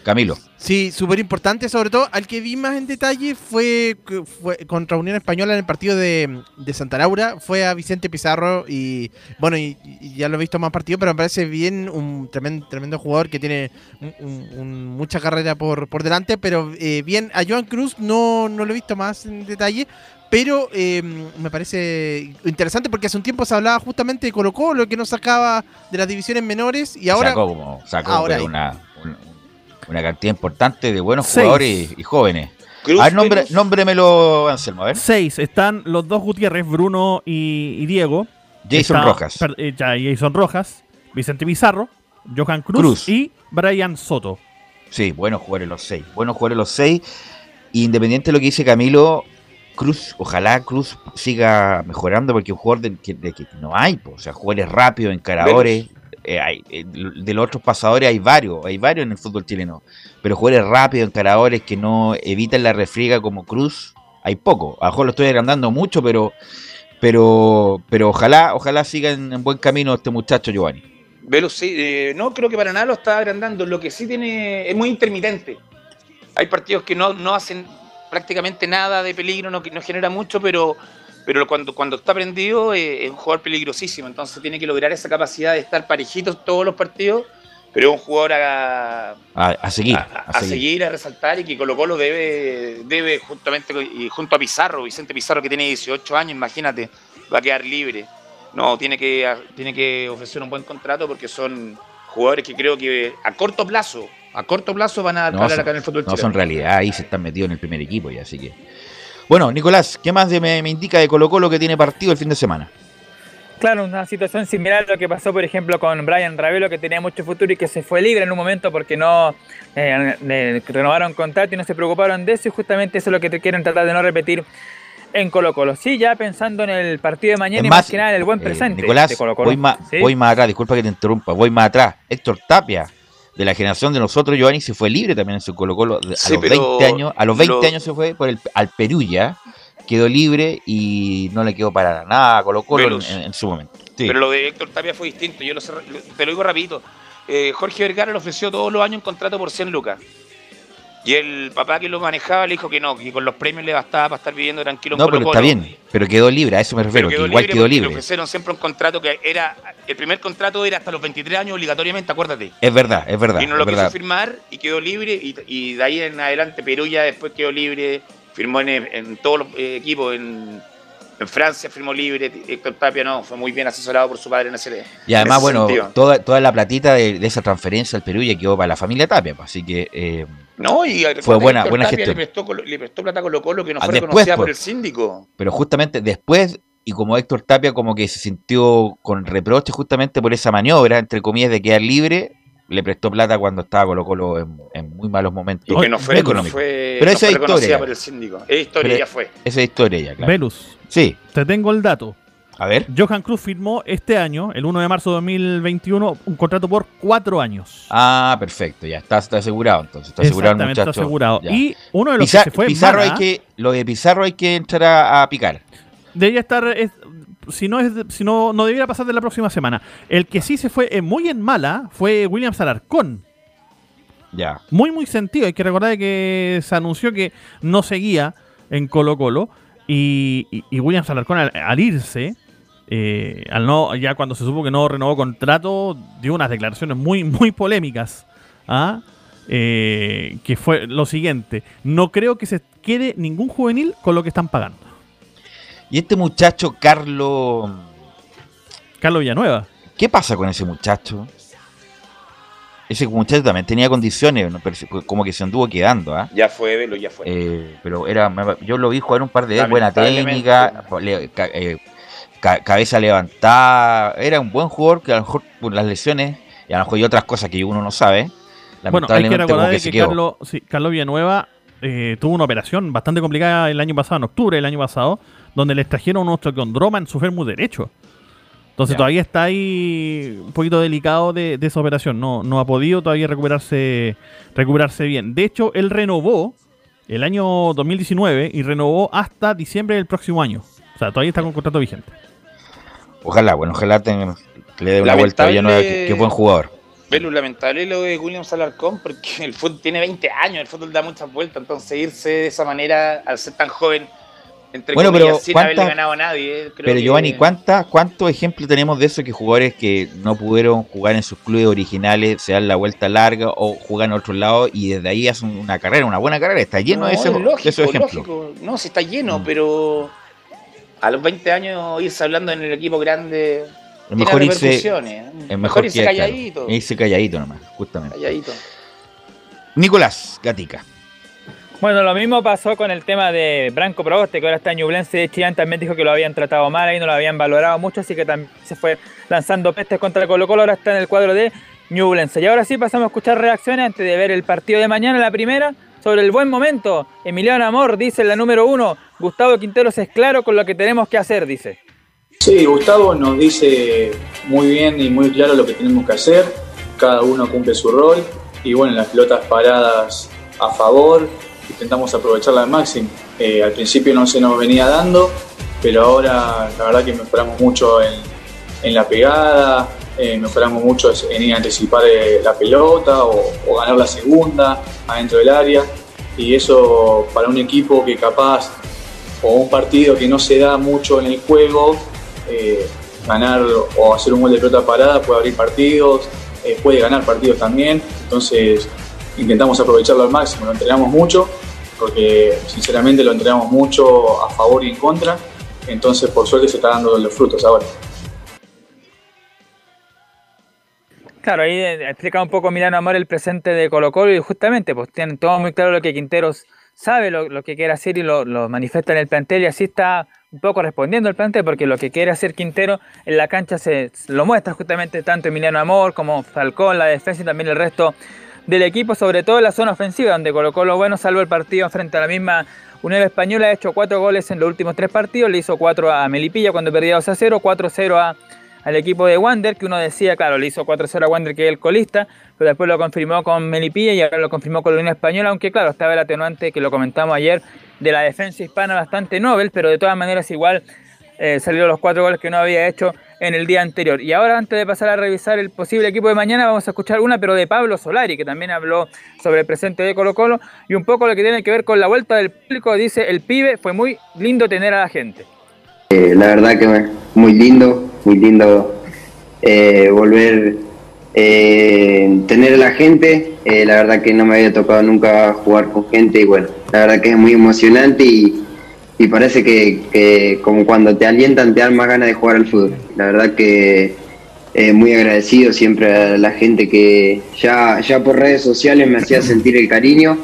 Camilo. Sí, súper importante. Sobre todo, al que vi más en detalle fue, fue contra Unión Española en el partido de, de Santa Laura. Fue a Vicente Pizarro y, bueno, y, y ya lo he visto más partidos, pero me parece bien un tremendo, tremendo jugador que tiene un- un- un- mucha carrera por, por delante. Pero eh, bien, a Joan Cruz no, no lo he visto más en detalle. Pero eh, me parece interesante porque hace un tiempo se hablaba justamente de Colo Colo, que no sacaba de las divisiones menores y ahora... sacó como, sacó ahora una, un- una cantidad importante de buenos Seis. jugadores y, y jóvenes. Cruz, a ver, nombre, nómbremelo, Anselmo, a ver. Seis. Están los dos Gutiérrez, Bruno y, y Diego. Jason Rojas. per- eh, ya, Jason Rojas. Vicente Pizarro. Johan Cruz, Cruz. y Brian Soto. Sí, buenos jugadores los seis. Buenos jugadores los seis. Independiente de lo que dice Camilo, Cruz, ojalá Cruz siga mejorando porque un jugador de, que, de que no hay, po. o sea, jugadores rápidos, encaradores. Eh, hay, eh, de los otros pasadores hay varios, hay varios en el fútbol chileno. Pero jugadores rápidos, encaradores que no evitan la refriega como Cruz, hay poco. A lo mejor lo estoy agrandando mucho, pero pero pero ojalá ojalá siga en, en buen camino este muchacho Giovanni. Velus, sí, eh, no creo que para nada lo está agrandando. Lo que sí tiene es muy intermitente. Hay partidos que no, no hacen prácticamente nada de peligro, no, no genera mucho, pero, pero cuando, cuando está prendido eh, es un jugador peligrosísimo. Entonces tiene que lograr esa capacidad de estar parejitos todos los partidos, pero es un jugador a, A, a seguir, a, seguir. seguir, a resaltar y que Colo Colo debe, debe juntamente y junto a Pizarro, Vicente Pizarro que tiene 18 años, imagínate, va a quedar libre. No, tiene que, tiene que ofrecer un buen contrato porque son jugadores que creo que a corto plazo, a corto plazo van a No, acá en el fútbol no chileno. son realidad, ahí se están metidos en el primer equipo ya, así que. Bueno, Nicolás, ¿qué más de- me, me indica de Colo Colo que tiene partido el fin de semana? Claro, una situación similar a lo que pasó, por ejemplo, con Brian Ravelo, que tenía mucho futuro y que se fue libre en un momento porque no eh, renovaron contrato y no se preocuparon de eso. Y justamente eso es lo que te quieren tratar de no repetir en Colo Colo. Sí, ya pensando en el partido de mañana Es y más, más que nada en el buen eh, presente Nicolás, de Colo Colo. voy, más, Sí. voy más atrás, disculpa que te interrumpa, voy más atrás. Héctor Tapia, de la generación de nosotros, Giovanni, se fue libre también en su Colo Colo. A Sí, los pero 20 años, a los 20 lo- años se fue por el, al Perú ya, quedó libre y no le quedó para nada a Colo Colo en, su momento. Sí. Pero lo de Héctor Tapia fue distinto, yo sé- te lo digo rapidito. Eh, Jorge Vergara le ofreció todos los años un contrato por 100 lucas. Y el papá que lo manejaba le dijo que no, que con los premios le bastaba para estar viviendo tranquilo en No, pero Colo-Colo. está bien. Pero quedó libre, a eso me refiero. Pero que igual libre quedó porque Le libre. ofrecieron siempre un contrato que era. El primer contrato era hasta los 23 años obligatoriamente, acuérdate. Es verdad, es verdad. y no lo es quiso verdad. firmar y quedó libre. Y, y de ahí en adelante Perú ya después quedó libre. Firmó en, en todos los eh, equipos. En, en Francia firmó libre. Héctor Tapia no, fue muy bien asesorado por su padre en ese Y además, ese bueno, sentido. toda, toda la platita de, de esa transferencia al Perú ya quedó para la familia Tapia. pues, Así que eh, No, y fue buena, Héctor buena Tapia gestión. Le prestó, le prestó plata a Colo Colo que no Ah, fue después, reconocida por pues. el síndico. Pero justamente después, y como Héctor Tapia como que se sintió con reproche justamente por esa maniobra, entre comillas, de quedar libre, le prestó plata cuando estaba Colo Colo en, en muy malos momentos. Y que no fue, no fue, Pero no esa fue historia. por el síndico. Es historia, Pero ya fue. Esa es historia ya, claro. Velus. Sí. Te tengo el dato. A ver. Johan Cruz firmó este año, el 1 de marzo de 2021, un contrato por cuatro años. Ah, perfecto, ya está, está asegurado entonces. Está asegurado el muchacho. está asegurado. Ya. Y uno de los Pizar- que se fue Pizarro hay que, lo de Pizarro hay que entrar a, a picar. debería estar, es- si no es, si no, no debiera pasar de la próxima semana. El que sí se fue eh, muy en mala fue William Alarcón. Ya. Muy, muy sentido. Hay que recordar que se anunció que no seguía en Colo Colo. Y, y, y William Alarcón al, al irse, eh, al no, ya cuando se supo que no renovó contrato, dio unas declaraciones muy, muy polémicas. ¿ah? Eh, que fue lo siguiente. No creo que se quede ningún juvenil con lo que están pagando. Y este muchacho, Carlos. Carlos Villanueva. ¿Qué pasa con ese muchacho? Ese muchacho también tenía condiciones, ¿no? Pero se- como que se anduvo quedando, ¿ah? Ya fue, Velo, ya fue. Eh, pero era yo lo vi jugar un par de veces, buena técnica, le- ca- eh, ca- cabeza levantada, era un buen jugador que a lo mejor por las lesiones y a lo mejor hay otras cosas que uno no sabe. Bueno, hay que recordar que que. Carlos, sí, Carlos Villanueva eh, tuvo una operación bastante complicada el año pasado, en octubre del año pasado, donde le extrajeron un osteocondroma en su fémur derecho. Entonces Ya. todavía está ahí un poquito delicado de, de esa operación. No, no ha podido todavía recuperarse, recuperarse bien. De hecho, él renovó el año 2019 y renovó hasta diciembre del próximo año. O sea, todavía está con contrato vigente. Ojalá, bueno, ojalá tenga- que le dé una vuelta a Villanueva, que, buen jugador. Velo, lamentable lo de William Alarcón porque el fútbol tiene 20 años, el fútbol da muchas vueltas, entonces irse de esa manera al ser tan joven, entre Bueno, comillas, pero sin haberle ¿cuántas- ganado a nadie. eh, creo Pero que- Giovanni, ¿cuántas, ¿cuántos ejemplos tenemos de eso que jugadores que no pudieron jugar en sus clubes originales se dan la vuelta larga o juegan a otro lado y desde ahí hacen una carrera, una buena carrera? Está lleno No, de, ese- es de lógico, esos ejemplos. lógico. No, si está lleno, Mm. pero a los 20 años irse hablando en el equipo grande. Mejor irse, ¿eh? es Mejor irse que- claro, calladito. irse calladito nomás, justamente. Calladito. Nicolás Gatica. Bueno, lo mismo pasó con el tema de Branco Proboste, que ahora está en Ñublense de Chillán, también dijo que lo habían tratado mal ahí, no lo habían valorado mucho, así que también se fue lanzando pestes contra Colo Colo, ahora está en el cuadro de Ñublense. Y ahora sí pasamos a escuchar reacciones antes de ver el partido de mañana, la primera, sobre el buen momento. Emiliano Amor dice la número uno, Gustavo Quinteros es claro con lo que tenemos que hacer, dice. Sí, Gustavo nos dice muy bien y muy claro lo que tenemos que hacer, cada uno cumple su rol y bueno, las pelotas paradas a favor, intentamos aprovecharla al máximo. Eh, al principio no se nos venía dando, pero ahora la verdad que mejoramos mucho en, la pegada, eh, mejoramos mucho en ir a anticipar eh, la pelota o, o ganar la segunda adentro del área y eso para un equipo que capaz o un partido que no se da mucho en el juego, ganar o hacer un gol de pelota parada puede abrir partidos, puede ganar partidos también. Entonces intentamos aprovecharlo al máximo, lo entrenamos mucho, porque sinceramente lo entrenamos mucho a favor y en contra. Entonces por suerte se está dando los frutos ahora. Claro, ahí eh, explica un poco Milano Amor el presente de Colo Colo y justamente pues tienen todo muy claro lo que Quinteros sabe, lo, que quiere hacer y lo, lo manifiesta en el plantel y así está un poco respondiendo el plantel porque lo que quiere hacer Quintero en la cancha se lo muestra justamente tanto Emiliano Amor como Falcón, la defensa y también el resto del equipo, sobre todo en la zona ofensiva donde Colo Colo, bueno, salvo el partido frente a la misma Unión Española, ha hecho cuatro goles en los últimos tres partidos, le hizo cuatro a Melipilla cuando perdía 2 a 0, 4-0 a al equipo de Wander, que uno decía, claro, le hizo 4-0 a Wander, que es el colista, pero después lo confirmó con Melipilla y ahora lo confirmó con la Unión Española, aunque claro, estaba el atenuante que lo comentamos ayer de la defensa hispana bastante novel, pero de todas maneras igual eh, salieron los cuatro goles que no había hecho en el día anterior. Y ahora, antes de pasar a revisar el posible equipo de mañana, vamos a escuchar una, pero de Pablo Solari, que también habló sobre el presente de Colo Colo y un poco lo que tiene que ver con la vuelta del público. Dice, el pibe fue muy lindo tener a la gente. Eh, la verdad que muy lindo, muy lindo eh, volver eh, tener a la gente. La verdad que no me había tocado nunca jugar con gente y bueno, la verdad que es muy emocionante y, y parece que, que como cuando te alientan te dan más ganas de jugar al fútbol. La verdad que eh, muy agradecido siempre a la gente que ya, ya por redes sociales me hacía sentir el cariño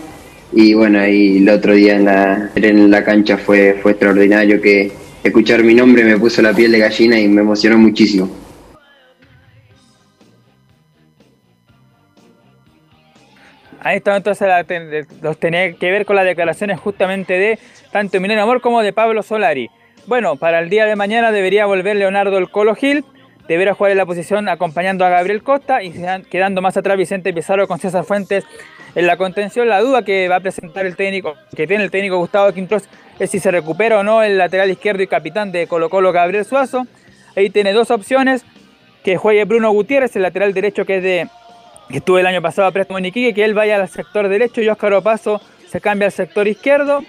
y bueno, ahí el otro día en la, en la cancha fue, fue extraordinario que escuchar mi nombre me puso la piel de gallina y me emocionó muchísimo. Ahí está entonces los tenía que ver con las declaraciones justamente de tanto Emiliano Amor como de Pablo Solari. Bueno, para el día de mañana debería volver Leonardo el Colo Gil, deberá jugar en la posición acompañando a Gabriel Costa y quedan- quedando más atrás Vicente Pizarro con César Fuentes en la contención. La duda que va a presentar el técnico, que tiene el técnico Gustavo Quintros, es si se recupera o no el lateral izquierdo y capitán de Colo Colo Gabriel Suazo. Ahí tiene dos opciones, que juegue Bruno Gutiérrez, el lateral derecho que es de que estuvo el año pasado a préstamo en Iquique, que él vaya al sector derecho y Óscar Opaso se cambia al sector izquierdo.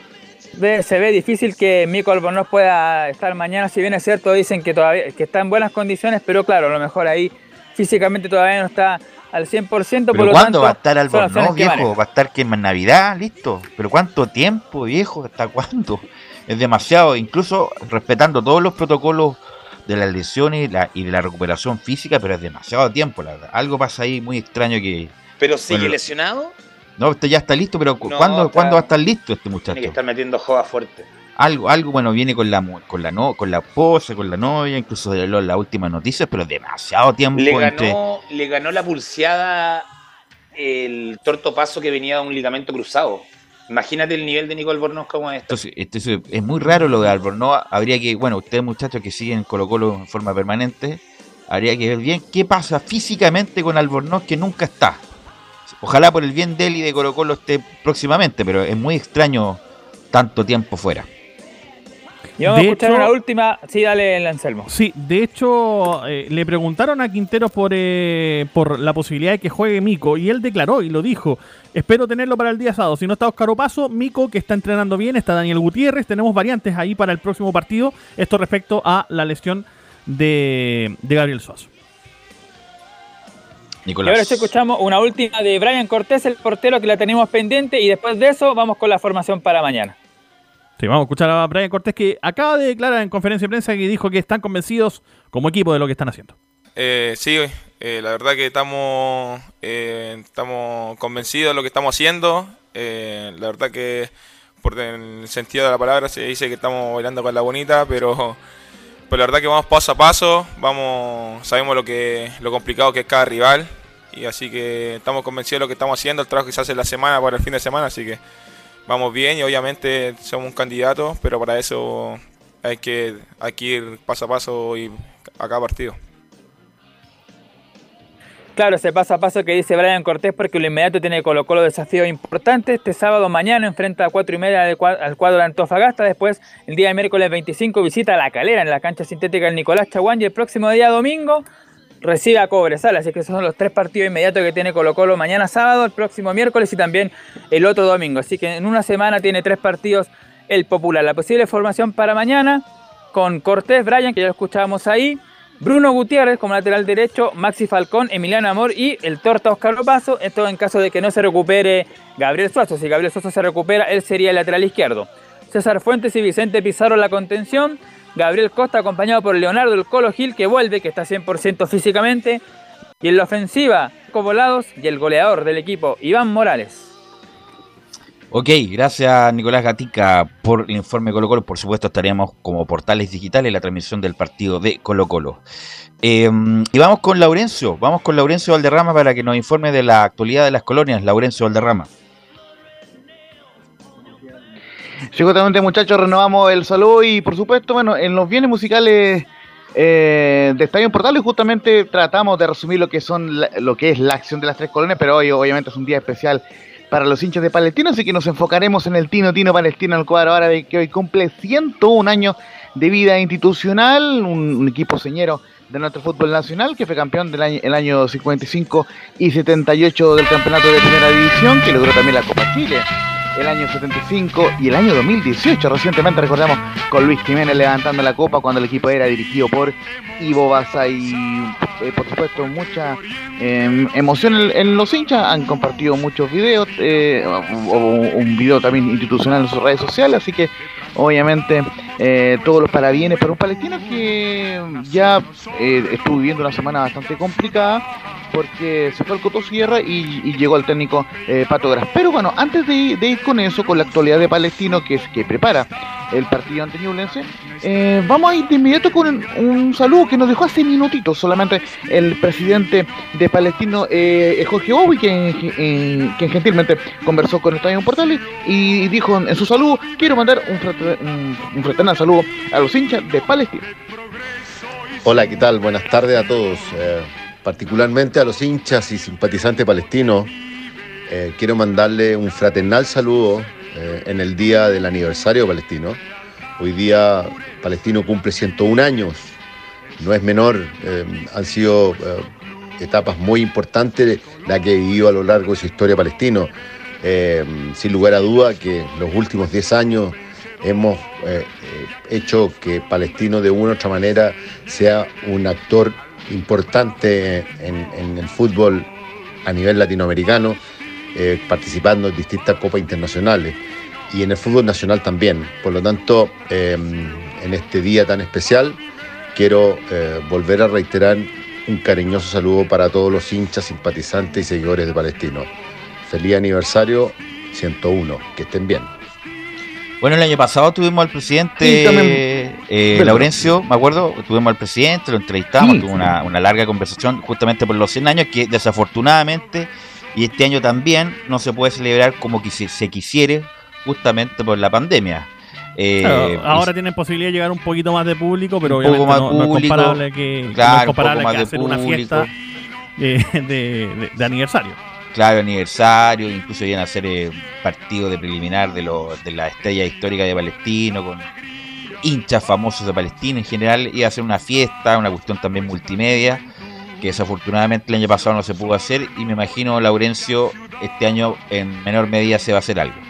Se ve difícil que Mico Albornoz pueda estar mañana, si bien es cierto, dicen que todavía que está en buenas condiciones, pero claro, a lo mejor ahí físicamente todavía no está al 100%, por ¿Pero lo cuándo tanto, va a estar Albornoz, viejo? ¿Va a estar que en Navidad? ¿Listo? ¿Pero cuánto tiempo, viejo? ¿Hasta cuándo? Es demasiado, incluso respetando todos los protocolos de las lesiones y la, y de la recuperación física, pero es demasiado tiempo, la verdad. Algo pasa ahí muy extraño que... Pero sigue Bueno, lesionado, No, este ya está listo, pero No, ¿cuándo, está- ¿cuándo va a estar listo este tiene muchacho? que estar metiendo joda fuerte. Algo, algo bueno viene con la con la no, con la esposa, con la novia, incluso de las últimas noticias, pero demasiado tiempo Le entre. ganó, le ganó la pulseada el torto paso que venía de un ligamento cruzado. Imagínate el nivel de Nicole Bornos como es. Entonces, es muy raro lo de Albornoz. Habría que, bueno, ustedes muchachos que siguen Colo Colo en forma permanente, habría que ver bien qué pasa físicamente con Albornoz que nunca está. Ojalá por el bien de él y de Colo Colo esté próximamente, pero es muy extraño tanto tiempo fuera. Y vamos De a escuchar hecho- una última, sí, dale el Anselmo. Sí, de hecho, eh, le preguntaron a Quinteros por, eh, por la posibilidad de que juegue Mico y él declaró y lo dijo. Espero tenerlo para el día sábado. Si no está Oscar Opaso, Mico que está entrenando bien, está Daniel Gutiérrez. Tenemos variantes ahí para el próximo partido. Esto respecto a la lesión de, de Gabriel Suazo. Y ahora escuchamos una última de Brian Cortés, el portero que la tenemos pendiente, y después de eso vamos con la formación para mañana. Sí, vamos a escuchar a Brian Cortés que acaba de declarar en conferencia de prensa que dijo que están convencidos como equipo de lo que están haciendo. Eh, sí, eh, la verdad que estamos, eh, estamos convencidos de lo que estamos haciendo. Eh, la verdad que por el sentido de la palabra se dice que estamos bailando con la bonita, pero, pero la verdad que vamos paso a paso, vamos, sabemos lo que lo complicado que es cada rival y así que estamos convencidos de lo que estamos haciendo, el trabajo que se hace la semana para el fin de semana, así que vamos bien y obviamente somos un candidato, pero para eso hay que, ir paso a paso y a cada partido. Claro, ese paso a paso que dice Brian Cortés, porque lo inmediato tiene Colo Colo desafíos importantes. Este sábado mañana enfrenta a 4 y media al cuadro de Antofagasta. Después, el día miércoles 25, visita a La Calera en la cancha sintética del Nicolás Chaguán. Y el próximo día domingo recibe a Cobresal. Así que esos son los tres partidos inmediatos que tiene Colo Colo mañana sábado, el próximo miércoles y también el otro domingo. Así que en una semana tiene tres partidos el Popular. La posible formación para mañana con Cortés, Brian, que ya lo escuchábamos ahí. Bruno Gutiérrez como lateral derecho, Maxi Falcón, Emiliano Amor y el Torta Oscar Opaso. Esto en caso de que no se recupere Gabriel Suazo. Si Gabriel Suazo se recupera, él sería el lateral izquierdo. César Fuentes y Vicente Pizarro la contención. Gabriel Costa acompañado por Leonardo el Colo Gil que vuelve, que está 100% físicamente. Y en la ofensiva, Marco Volados y el goleador del equipo, Iván Morales. Ok, gracias Nicolás Gatica por el informe Colo Colo. Por supuesto estaríamos como portales digitales en la transmisión del partido de Colo Colo. Eh, y vamos con Laurencio, vamos con Laurencio Valderrama para que nos informe de la actualidad de las colonias. Laurencio Valderrama. Sí, justamente muchachos, renovamos el saludo y por supuesto, bueno, en los bienes musicales eh, de Estadio Portales justamente tratamos de resumir lo que son la- lo que es la acción de las tres colonias, pero hoy obviamente es un día especial para los hinchas de Palestino, así que nos enfocaremos en el Tino Tino Palestino, el cuadro árabe que hoy cumple 101 años de vida institucional, un, un equipo señero de nuestro fútbol nacional, que fue campeón del año, el año 55 y 78 del campeonato de primera división, que logró también la Copa Chile el año 75 y el año 2018. Recientemente recordamos con Luis Jiménez levantando la copa cuando el equipo era dirigido por Ivo Baza y eh, por supuesto mucha eh, emoción en, los hinchas. Han compartido muchos videos, eh, o un video también institucional en sus redes sociales, así que obviamente eh, todos los parabienes para un palestino que ya eh, estuvo viviendo una semana bastante complicada porque se fue al Coto Sierra y, llegó el técnico eh. Pero bueno, antes de, ir- con eso, con la actualidad de Palestino que, es- que prepara el partido ante Ñublense, eh, vamos a ir de inmediato con un, saludo que nos dejó hace minutitos solamente el presidente de Palestino, eh, Jorge Bowi, quien, gentilmente conversó con Estadio Portales y dijo en, su saludo, quiero mandar un, frate- un, un saludo a los hinchas de Palestino. Hola, ¿qué tal? Buenas tardes a todos. Eh, particularmente a los hinchas y simpatizantes palestinos, eh, quiero mandarle un fraternal saludo eh, en el día del aniversario palestino. Hoy día Palestino cumple 101 años, no es menor, eh, han sido etapas muy importantes la que vivió a lo largo de su historia palestino. Sin lugar a duda que los últimos 10 años hemos eh, eh, hecho que Palestino de una u otra manera sea un actor importante en, el fútbol a nivel latinoamericano, eh, participando en distintas copas internacionales y en el fútbol nacional también. Por lo tanto, eh, en este día tan especial, quiero volver a reiterar un cariñoso saludo para todos los hinchas, simpatizantes y seguidores de Palestino. Feliz aniversario 101, que estén bien. Bueno, el año pasado tuvimos al presidente también. eh. Laurencio, me acuerdo, tuvimos al presidente, lo entrevistamos, Sí, tuvo sí. una, una larga conversación justamente por los 100 años que desafortunadamente y este año también no se puede celebrar como quisi- se quisiere justamente por la pandemia. Eh, Claro, y- ahora tienen posibilidad de llegar un poquito más de público, pero Un poco obviamente más no, no es comparable que, no es un comparable poco más que de hacer una fiesta eh, de, de- de aniversario. Claro, aniversario, incluso iban a hacer eh, partido de preliminar de, lo, de la estrella histórica de Palestino, con hinchas famosos de Palestina en general, iba a ser una fiesta, una cuestión también multimedia, que desafortunadamente el año pasado no se pudo hacer, y me imagino, Laurencio, este año en menor medida se va a hacer algo.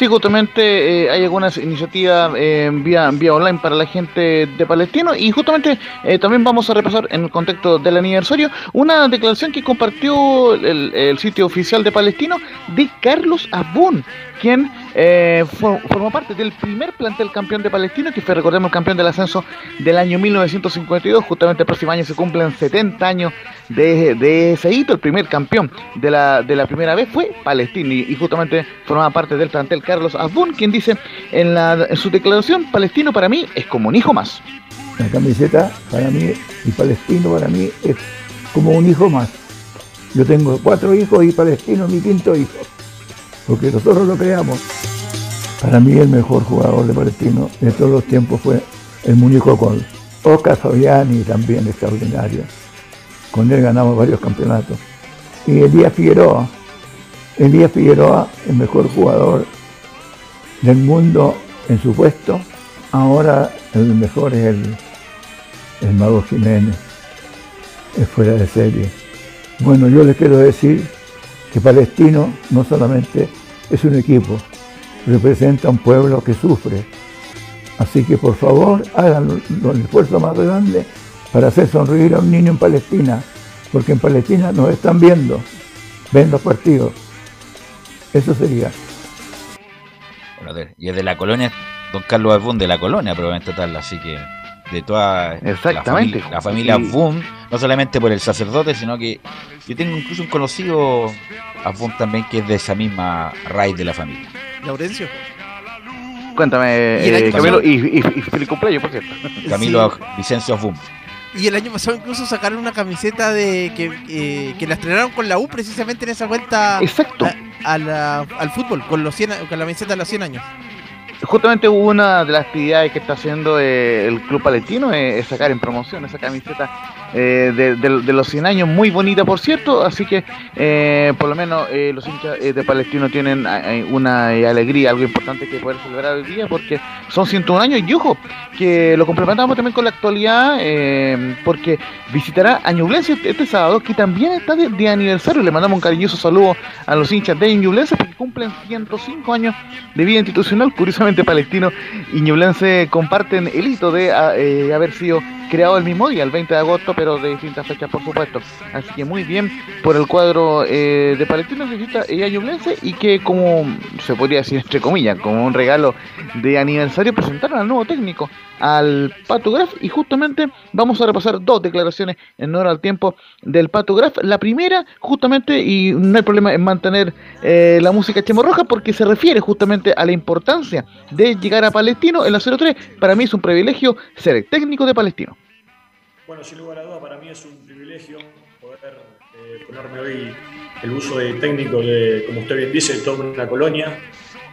Sí, justamente eh, hay algunas iniciativas eh, vía, vía online para la gente de Palestino y justamente eh, también vamos a repasar en el contexto del aniversario una declaración que compartió el, el sitio oficial de Palestino de Carlos Abón, quien eh, for- formó parte del primer plantel campeón de Palestino, que fue, recordemos, campeón del ascenso del año 1952. Justamente el próximo año se cumplen 70 años de, de ese hito. El primer campeón de la, de la primera vez fue Palestino y, justamente formaba parte del plantel Carlos Abun, quien dice en, en su declaración, Palestino para mí es como un hijo más. La camiseta para mí y Palestino para mí es como un hijo más. Yo tengo cuatro hijos y Palestino es mi quinto hijo, porque nosotros lo creamos. Para mí el mejor jugador de Palestino de todos los tiempos fue el Munico Col. Oscar Fabiani también extraordinario. Con él ganamos varios campeonatos. Y Elías Figueroa. Elías Figueroa, el mejor jugador del mundo en su puesto. Ahora el mejor es el, el Mago Jiménez. Es fuera de serie. Bueno, yo les quiero decir que Palestino no solamente es un equipo, representa un pueblo que sufre. Así que por favor hagan el esfuerzo más grande para hacer sonreír a un niño en Palestina, porque en Palestina nos están viendo, ven los partidos. Eso sería. Y es de la colonia, don Carlos Abun de la colonia, probablemente tal, así que de toda Exactamente. la familia, la familia Y- Abun, no solamente por el sacerdote, sino que yo tengo incluso un conocido Abun también que es de esa misma raíz de la familia. Laurencio. Cuéntame, Y el año eh, Camilo, y, y- y feliz cumpleaños, por cierto. Camilo Vicencio Abun. Y el año pasado incluso sacaron una camiseta de que, eh, que la estrenaron con la U precisamente en esa vuelta Exacto. a- a la- al fútbol, con los 100 a- con la camiseta de los 100 años. Justamente una de las actividades que está haciendo eh, el Club Palestino es, es sacar en promoción esa camiseta eh, de, los 100 años, muy bonita por cierto, así que eh, por lo menos eh, los hinchas eh, de Palestino tienen eh, una eh, alegría, algo importante que poder celebrar hoy día porque son 101 años. Y ojo, que lo complementamos también con la actualidad eh, porque visitará a Ñublense este, este sábado que también está de, de aniversario, le mandamos un cariñoso saludo a los hinchas de Ñublense porque cumplen 105 años de vida institucional, curiosamente Palestino y Ñublense comparten el hito de ah, eh, haber sido creado el mismo día, el 20 de agosto, pero de distintas fechas, por supuesto. Así que muy bien por el cuadro eh, de Palestino que visita a Ñublense y que, como se podría decir entre comillas, como un regalo de aniversario, presentaron al nuevo técnico, al Pato Graf, y justamente vamos a repasar dos declaraciones en honor al tiempo del Pato Graf. La primera, justamente, y no hay problema en mantener eh, la música Chemo Roja, porque se refiere justamente a la importancia de llegar a Palestino en la 03. Para mí es un privilegio ser el técnico de Palestino. Bueno, sin lugar a duda, para mí es un privilegio poder eh, ponerme hoy el uso de técnico de, como usted bien dice, toda una colonia.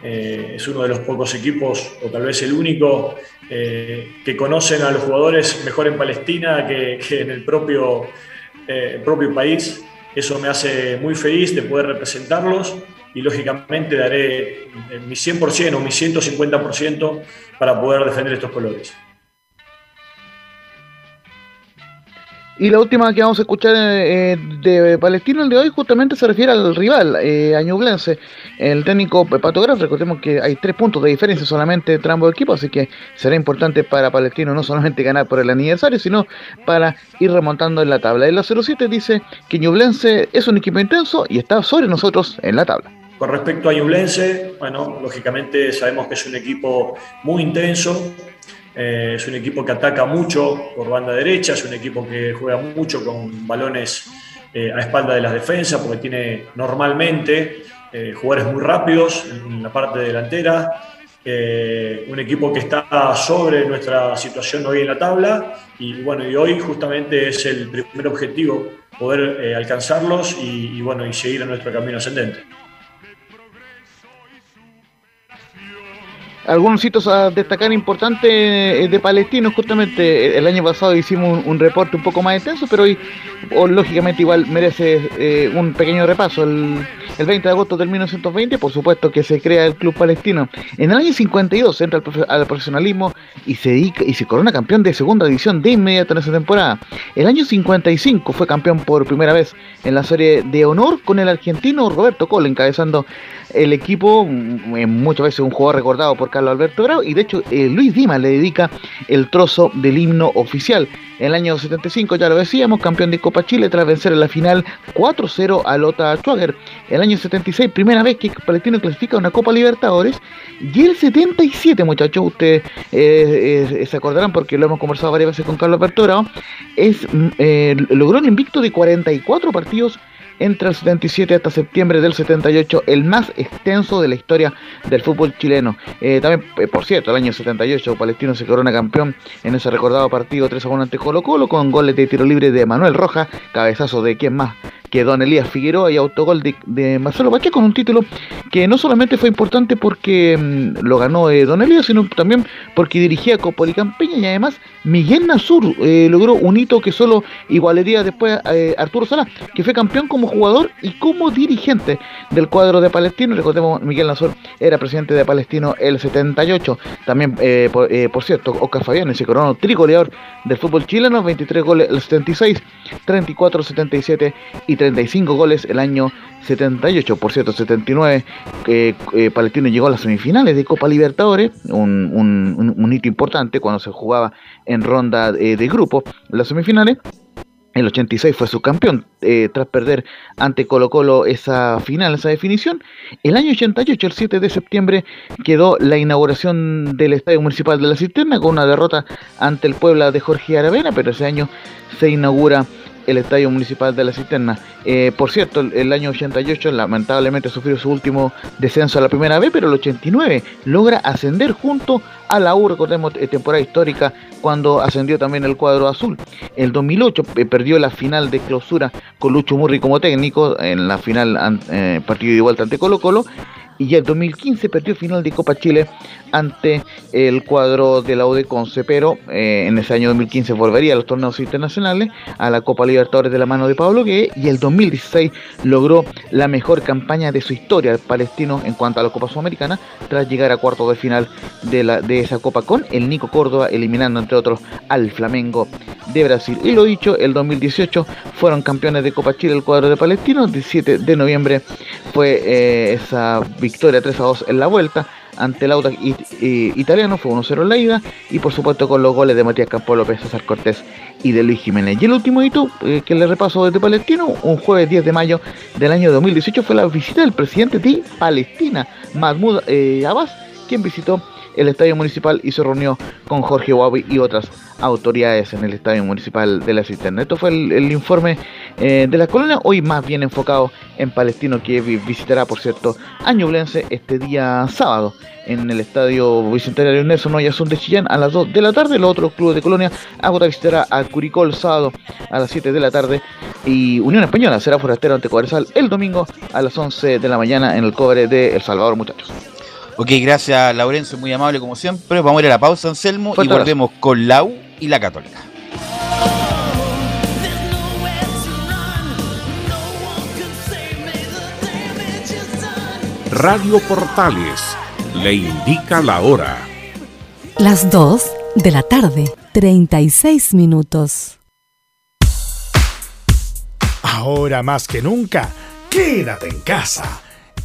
Eh, es uno de los pocos equipos, o tal vez el único, eh, que conocen a los jugadores mejor en Palestina que, que en el propio, eh, el propio país. Eso me hace muy feliz de poder representarlos y lógicamente daré eh, mi 100% o mi 150% para poder defender estos colores. Y la última que vamos a escuchar eh, de Palestino, el de hoy, justamente se refiere al rival, eh, a Ñublense. El técnico Pato recordemos que hay tres puntos de diferencia solamente entre ambos equipos, así que será importante para Palestino no solamente ganar por el aniversario, sino para ir remontando en la tabla. En la 07 dice que Ñublense es un equipo intenso y está sobre nosotros en la tabla. Con respecto a Ñublense, bueno, lógicamente sabemos que es un equipo muy intenso, eh, es un equipo que ataca mucho por banda derecha, es un equipo que juega mucho con balones eh, a espalda de las defensas, porque tiene normalmente eh, jugadores muy rápidos en la parte delantera, un equipo que está sobre nuestra situación hoy en la tabla y bueno, y hoy justamente es el primer objetivo poder alcanzarlos y bueno, y seguir en nuestro camino ascendente. Algunos hitos a destacar importantes eh, de Palestino, justamente el año pasado hicimos un, reporte un poco más extenso, pero hoy lógicamente igual merece eh, un pequeño repaso. El, el 20 de agosto del 1920, por supuesto que se crea el Club Palestino. En el año 52 entra al, al profesionalismo y se, dedica, y se corona campeón de segunda división de inmediato en esa temporada. El año 55 fue campeón por primera vez en la serie de honor con el argentino Roberto Cole encabezando el equipo, mm, muchas veces un jugador recordado por Carlos Alberto Grau, y de hecho eh, Luis Dimas le dedica el trozo del himno oficial. En el año 75, ya lo decíamos, campeón de Copa Chile tras vencer en la final 4-0 a Lota Schwager. El año 76, primera vez que Palestino clasifica una Copa Libertadores. Y el 77, muchachos, ustedes eh, eh, se acordarán porque lo hemos conversado varias veces con Carlos Alberto Grau, es, mm, logró un invicto de 44 partidos entre el 77 hasta septiembre del 78, el más extenso de la historia del fútbol chileno. Eh, también, eh, por cierto, el año 78, Palestino se corona campeón en ese recordado partido 3 a 1 ante Colo Colo, con goles de tiro libre de Manuel Rojas, cabezazo de quién más que Don Elías Figueroa y autogol de, de Marcelo Pacheco, con un título que no solamente fue importante porque mm, lo ganó eh, Don Elías, sino también porque dirigía a Copolicampeña y además Miguel Nasur eh, logró un hito que solo igualaría después eh, Arturo Sala, que fue campeón como jugador y como dirigente del cuadro de Palestino. Recordemos, Miguel Nasur era presidente de Palestino el 78. También, eh, por, eh, por cierto, Oscar Fabián se coronó trigoleador del fútbol chileno, 23 goles el 76, 34, 77 y 35 goles el año 78. Por cierto, 79, eh, eh, Palestino llegó a las semifinales de Copa Libertadores, un, un- hito importante cuando se jugaba en ronda eh, de grupo, las semifinales. El 86 fue subcampeón eh, tras perder ante Colo Colo esa final, esa definición. El año 88, el 7 de septiembre, quedó la inauguración del Estadio Municipal de la Cisterna con una derrota ante el Puebla de Jorge Aravena, pero ese año se inaugura el Estadio Municipal de la Cisterna. Eh, por cierto, el, año 88 lamentablemente sufrió su último descenso a la primera vez, pero el 89 logra ascender junto a la U, recordemos, eh, temporada histórica, cuando ascendió también el cuadro azul. El 2008 eh, perdió la final de clausura con Lucho Murri como técnico, en la final partido de vuelta ante Colo Colo. Y ya el 2015 perdió final de Copa Chile ante el cuadro de la UD Conce, pero eh, en ese año 2015 volvería a los torneos internacionales, a la Copa Libertadores de la mano de Pablo Gué, y el 2016 logró la mejor campaña de su historia el palestino en cuanto a la Copa Sudamericana, tras llegar a cuartos de final de, la, de esa Copa con el Nico Córdoba, eliminando entre otros al Flamengo de Brasil. Y lo dicho, el 2018 fueron campeones de Copa Chile el cuadro de Palestino, el 17 de noviembre fue eh, esa victoria 3 a 2 en la vuelta ante el Audax it- eh, italiano, fue 1-0 en la ida y por supuesto con los goles de Matías Campo López, César Cortés y de Luis Jiménez. Y el último hito eh, que le repaso desde Palestino, un jueves 10 de mayo del año 2018 fue la visita del presidente de Palestina, Mahmoud eh, Abbas, quien visitó el estadio municipal y se reunió con Jorge Huawei y otras autoridades en el estadio municipal de la cisterna. Esto fue el, informe eh, de la colonia, hoy más bien enfocado en Palestino, que vi- visitará, por cierto, a Ñublense este día sábado en el estadio Bicentenario Nelson Oyarzún de Chillán a las 2 de la tarde. Los otros clubes de colonia, Agota visitará a Curicó el sábado a las 7 de la tarde y Unión Española será forastero ante Cobresal el domingo a las 11 de la mañana en el cobre de El Salvador, muchachos. Ok, gracias Laurencio, muy amable como siempre. Vamos a ir a la pausa, Anselmo, y volvemos con Lau y la Católica. Radio Portales le indica la hora. Las 2 de la tarde, 36 minutos. Ahora más que nunca, quédate en casa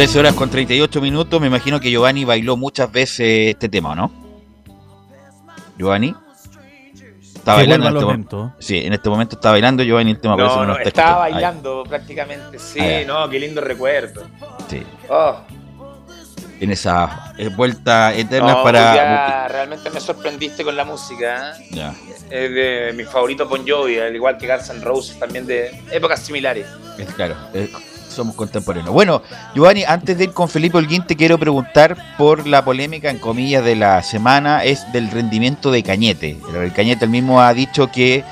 13 horas con 38 minutos. Me imagino que Giovanni bailó muchas veces este tema, ¿o ¿no? Giovanni. Está bailando en este, lo mo- lento. Sí, en este momento está bailando Giovanni el tema. por eso No, no no, está estaba escuchando. Ahí. bailando prácticamente, sí, no, qué lindo recuerdo. Sí. Oh, En esa eh, vuelta eterna no, para. ya realmente me sorprendiste con la música. ¿eh? Ya. Es de mis favoritos Bon Jovi, al igual que Guns N' Roses, también de épocas similares. Es claro. es Somos contemporáneos. Bueno, Giovanni, antes de ir con Felipe Holguín, te quiero preguntar por la polémica, en comillas, de la semana, es del rendimiento de Cañete. El Cañete el mismo ha dicho que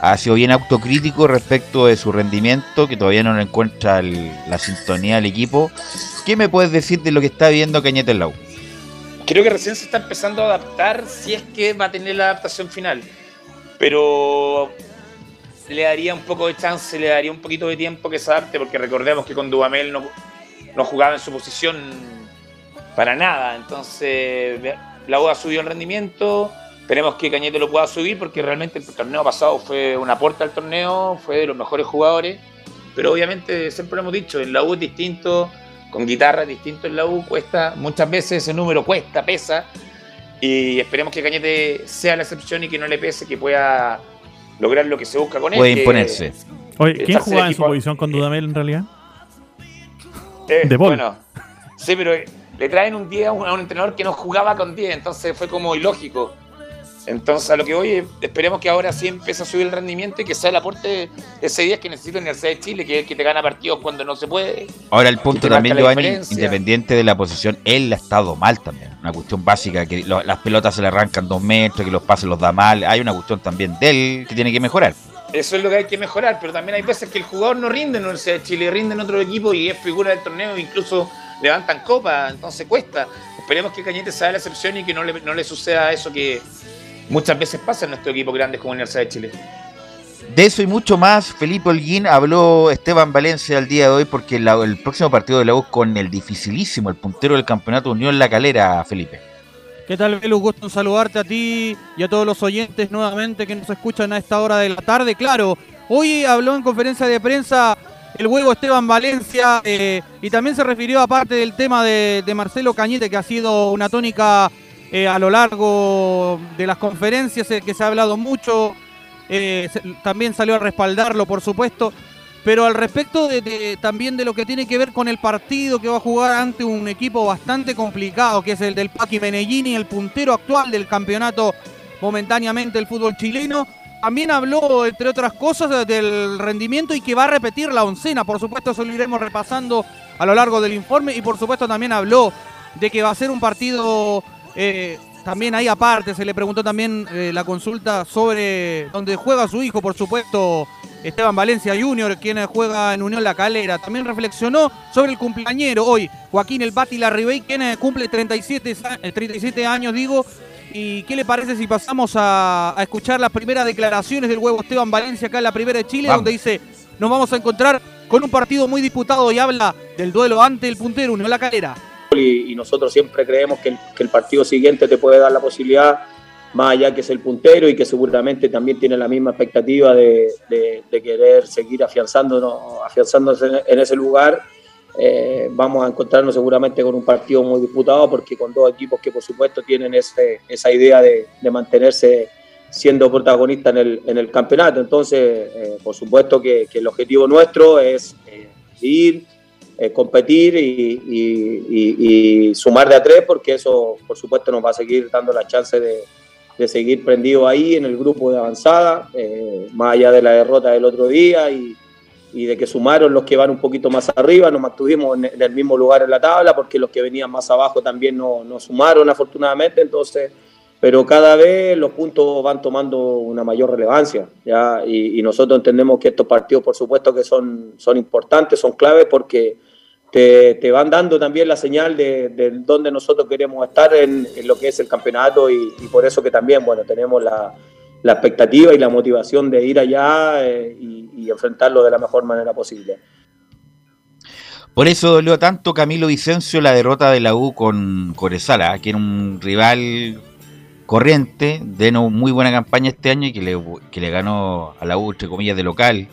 ha sido bien autocrítico respecto de su rendimiento, que todavía no encuentra el- la sintonía del equipo. ¿Qué me puedes decir de lo que está viendo Cañete en la U? Creo que recién se está empezando a adaptar si es que va a tener la adaptación final. Pero le daría un poco de chance, le daría un poquito de tiempo que se adapte, porque recordemos que con Dubamel no, no jugaba en su posición para nada. Entonces, la U ha subido el rendimiento. Esperemos que Cañete lo pueda subir, porque realmente el torneo pasado fue un aporte al torneo, fue de los mejores jugadores. Pero obviamente, siempre lo hemos dicho, en la U es distinto, con guitarra es distinto en la U, cuesta, muchas veces ese número cuesta, pesa. Y esperemos que Cañete sea la excepción y que no le pese, que pueda lograr lo que se busca con él. Puede imponerse. Oye, ¿quién jugaba en su posición con Dudamel en realidad? Eh, De Paul. Bueno, sí, pero le traen un 10 a un, a un entrenador que no jugaba con 10, entonces fue como ilógico. Entonces, a lo que voy, es, esperemos que ahora sí empiece a subir el rendimiento y que sea el aporte ese 10 que necesita la Universidad de Chile, que es el que te gana partidos cuando no se puede. Ahora el punto también, Giovanni, independiente de la posición, él ha estado mal también. Una cuestión básica, que lo- las pelotas se le arrancan dos metros, que los pases los da mal. Hay una cuestión también de él que tiene que mejorar. Eso es lo que hay que mejorar, pero también hay veces que el jugador no rinde en la Universidad de Chile, rinde en otro equipo y es figura del torneo, incluso levantan copa, entonces cuesta. Esperemos que Cañete sea la excepción y que no le, no le suceda eso que muchas veces pasa en nuestro equipo grande como Universidad de Chile. De eso y mucho más, Felipe Holguín habló Esteban Valencia el día de hoy porque la- el próximo partido de la U con el dificilísimo, el puntero del campeonato Unión La Calera, Felipe. ¿Qué tal, Velus? Gusto en saludarte a ti y a todos los oyentes nuevamente que nos escuchan a esta hora de la tarde. Claro, hoy habló en conferencia de prensa el huevo Esteban Valencia eh, y también se refirió aparte del tema de, de Marcelo Cañete, que ha sido una tónica eh, a lo largo de las conferencias, eh, que se ha hablado mucho. eh, también salió a respaldarlo, por supuesto. Pero al respecto de- también de lo que tiene que ver con el partido que va a jugar ante un equipo bastante complicado, que es el del Paqui Menellini, el puntero actual del campeonato momentáneamente del fútbol chileno. También habló, entre otras cosas, del rendimiento y que va a repetir la oncena. Por supuesto, eso lo iremos repasando a lo largo del informe. Y por supuesto, también habló de que va a ser un partido eh, también ahí aparte. Se le preguntó también eh, la consulta sobre donde juega su hijo, por supuesto, Esteban Valencia Junior, quien juega en Unión La Calera. También reflexionó sobre el cumpleañero hoy, Joaquín El Bati Larribey, quien eh, cumple 37, sa- eh, 37 años, digo. ¿Y qué le parece si pasamos a, a escuchar las primeras declaraciones del huevo Esteban Valencia acá en la primera de Chile, Vamos. donde dice, nos vamos a encontrar con un partido muy disputado y habla del duelo ante el puntero Unión La Calera. Y, y nosotros siempre creemos que el, que el partido siguiente te puede dar la posibilidad, más allá que es el puntero y que seguramente también tiene la misma expectativa de, de- de querer seguir afianzándonos, afianzándose en, en ese lugar. Eh, vamos a encontrarnos seguramente con un partido muy disputado porque con dos equipos que por supuesto tienen ese- esa idea de, de mantenerse siendo protagonistas en el, en el campeonato. Entonces, eh, por supuesto que, que el objetivo nuestro es eh, ir, eh, competir y, y- y- y sumar de a tres, porque eso, por supuesto, nos va a seguir dando la chance de, de seguir prendido ahí en el grupo de avanzada, eh, más allá de la derrota del otro día y, de que sumaron los que van un poquito más arriba, nos mantuvimos en, en el mismo lugar en la tabla, porque los que venían más abajo también no, no sumaron, afortunadamente, entonces pero cada vez los puntos van tomando una mayor relevancia, ¿ya? Y, y nosotros entendemos que estos partidos, por supuesto, que son, son importantes, son claves, porque te, van dando también la señal de, de dónde nosotros queremos estar en, lo que es el campeonato y, por eso que también, bueno, tenemos la, expectativa y la motivación de ir allá eh, y, enfrentarlo de la mejor manera posible. Por eso dolió tanto Camilo Vicencio la derrota de la U con Corezala, que era un rival corriente, de muy buena campaña este año y que le, que le ganó a la U, entre comillas, de local.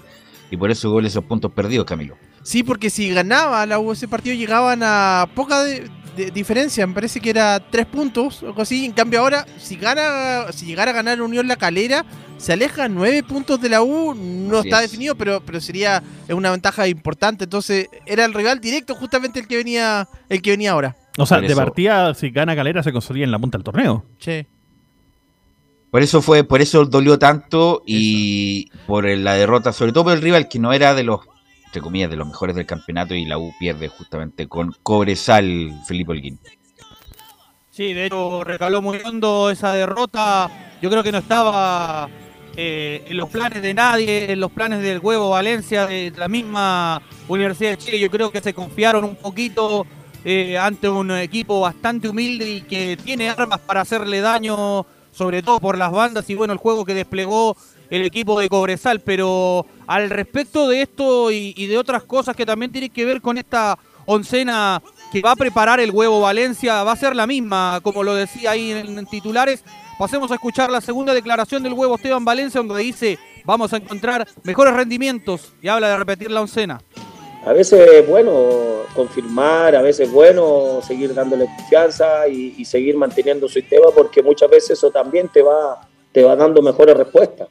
Y por eso gol esos puntos perdidos, Camilo. Sí, porque si ganaba la U ese partido llegaban a poca de- de- diferencia, me parece que era tres puntos o algo así. En cambio ahora, si gana, si llegara a ganar Unión La Calera, se aleja nueve puntos de la U, no Así está es. definido, pero, pero sería una ventaja importante. Entonces era el rival directo justamente el que venía, el que venía ahora. O sea, de partida, si gana Calera, se consolida en la punta del torneo. Sí. Por eso fue, por eso dolió tanto y por la derrota, sobre todo por el rival que no era de los entre comillas, de los mejores del campeonato y la U pierde justamente con Cobresal, Felipe Holguín. Sí, de hecho recaló muy hondo esa derrota. Yo creo que no estaba eh, en los planes de nadie, en los planes del huevo Valencia, de la misma Universidad de Chile. Yo creo que se confiaron un poquito eh, ante un equipo bastante humilde y que tiene armas para hacerle daño, sobre todo por las bandas y bueno, el juego que desplegó el equipo de Cobresal. Pero al respecto de esto y, de otras cosas que también tienen que ver con esta oncena que va a preparar el huevo Valencia, va a ser la misma, como lo decía ahí en, titulares. Pasemos a escuchar la segunda declaración del huevo Esteban Valencia, donde dice, vamos a encontrar mejores rendimientos y habla de repetir la oncena. A veces es bueno confirmar, a veces es bueno seguir dándole confianza y, y seguir manteniendo su sistema porque muchas veces eso también te va, te va dando mejores respuestas.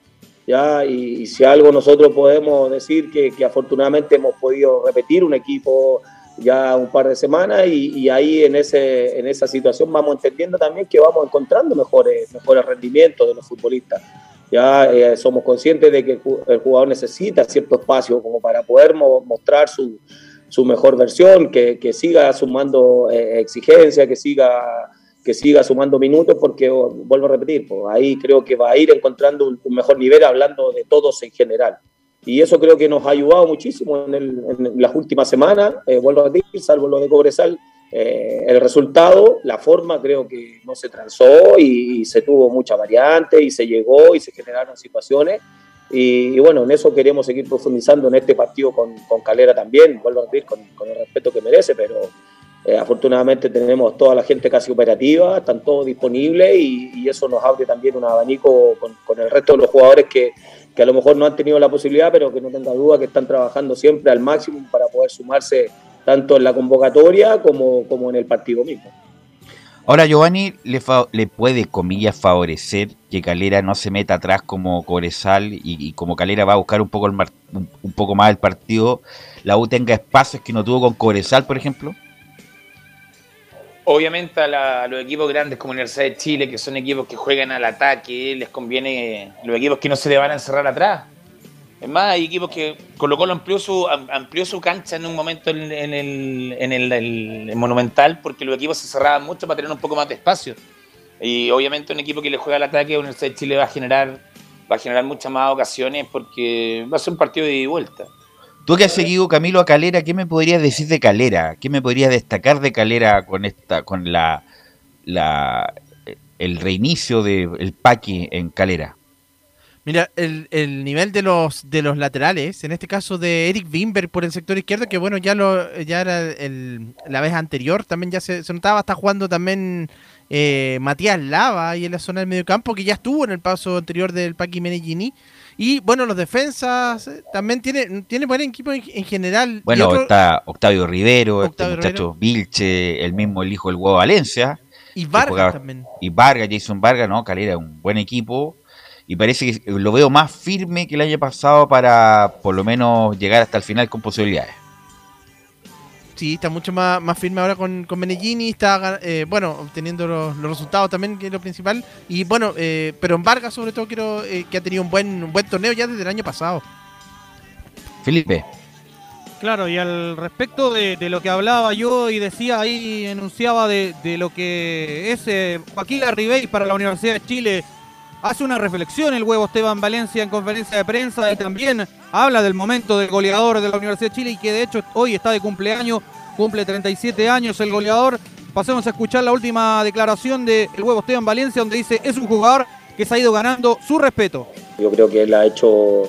Y, si algo nosotros podemos decir que, afortunadamente hemos podido repetir un equipo ya un par de semanas y, ahí en, ese, en esa situación vamos entendiendo también que vamos encontrando mejores, mejores rendimientos de los futbolistas. Ya eh, somos conscientes de que el ju- el jugador necesita cierto espacio como para poder mo- mostrar su, su mejor versión, que, que siga sumando eh, exigencia, que siga, que siga sumando minutos, porque oh, vuelvo a repetir, pues, ahí creo que va a ir encontrando un, un mejor nivel hablando de todos en general. Y eso creo que nos ha ayudado muchísimo en, el- en las últimas semanas, eh, vuelvo a repetir, salvo lo de Cobresal, eh, el resultado, la forma creo que no se transó y, y se tuvo mucha variante y se llegó y se generaron situaciones. Y, y bueno, en eso queremos seguir profundizando en este partido con, con Calera también, vuelvo a repetir, con, con el respeto que merece, pero eh, afortunadamente tenemos toda la gente casi operativa, están todos disponibles y, eso nos abre también un abanico con, el resto de los jugadores que, que a lo mejor no han tenido la posibilidad, pero que no tenga duda que están trabajando siempre al máximo para poder sumarse tanto en la convocatoria como, como en el partido mismo. Ahora, Giovanni, le, le puede, comillas, favorecer que Calera no se meta atrás como Cobresal y, y como Calera va a buscar un poco, el mar- un, un poco más el partido, la U tenga espacios que no tuvo con Cobresal, por ejemplo. Obviamente a, la- los equipos grandes como Universidad de Chile, que son equipos que juegan al ataque, les conviene los equipos que no se le van a encerrar atrás. Es más, hay equipos que Colo Colo amplió su, am- amplió su cancha en un momento en, el, en el- el Monumental porque los equipos se cerraban mucho para tener un poco más de espacio. Y obviamente un equipo que le juega al ataque Universidad de Chile va a generar, generar muchas más ocasiones porque va a ser un partido de ida y vuelta. Tú que has seguido, Camilo, a Calera, ¿qué me podrías decir de Calera? ¿Qué me podrías destacar de Calera con esta, con la, la el reinicio del Paqui en Calera? Mira, el, el nivel de los de los laterales, en este caso de Eric Wimber por el sector izquierdo, que bueno, ya lo ya era el- la vez anterior, también ya se, se notaba, está jugando también eh, Matías Lava ahí en la zona del mediocampo, que ya estuvo en el paso anterior del Paqui Menegini. Y bueno, los defensas eh, también tiene, tiene buen equipo en, en general. Bueno, otro- está Octavio Rivero, Octavio este muchacho Vilche, el mismo el hijo del huevo Valencia. Y Vargas jugaba- también. Y Vargas, Jason Vargas, ¿no? Calera, un buen equipo. Y parece que lo veo más firme que el año pasado para por lo menos llegar hasta el final con posibilidades. Sí, está mucho más, más firme ahora con, con Menegini, está eh, bueno, obteniendo los, los resultados también, que es lo principal. Y bueno, eh, pero en Vargas sobre todo quiero eh, que ha tenido un buen, un buen torneo ya desde el año pasado. Felipe. Claro, y al respecto de, de lo que hablaba yo y decía ahí, enunciaba de, de lo que es eh, Joaquín Arribey para la Universidad de Chile, hace una reflexión el huevo Esteban Valencia en conferencia de prensa y también habla del momento del goleador de la Universidad de Chile y que de hecho hoy está de cumpleaños, cumple 37 años el goleador. Pasemos a escuchar la última declaración del huevo Esteban Valencia donde dice es un jugador que se ha ido ganando su respeto. Yo creo que él ha hecho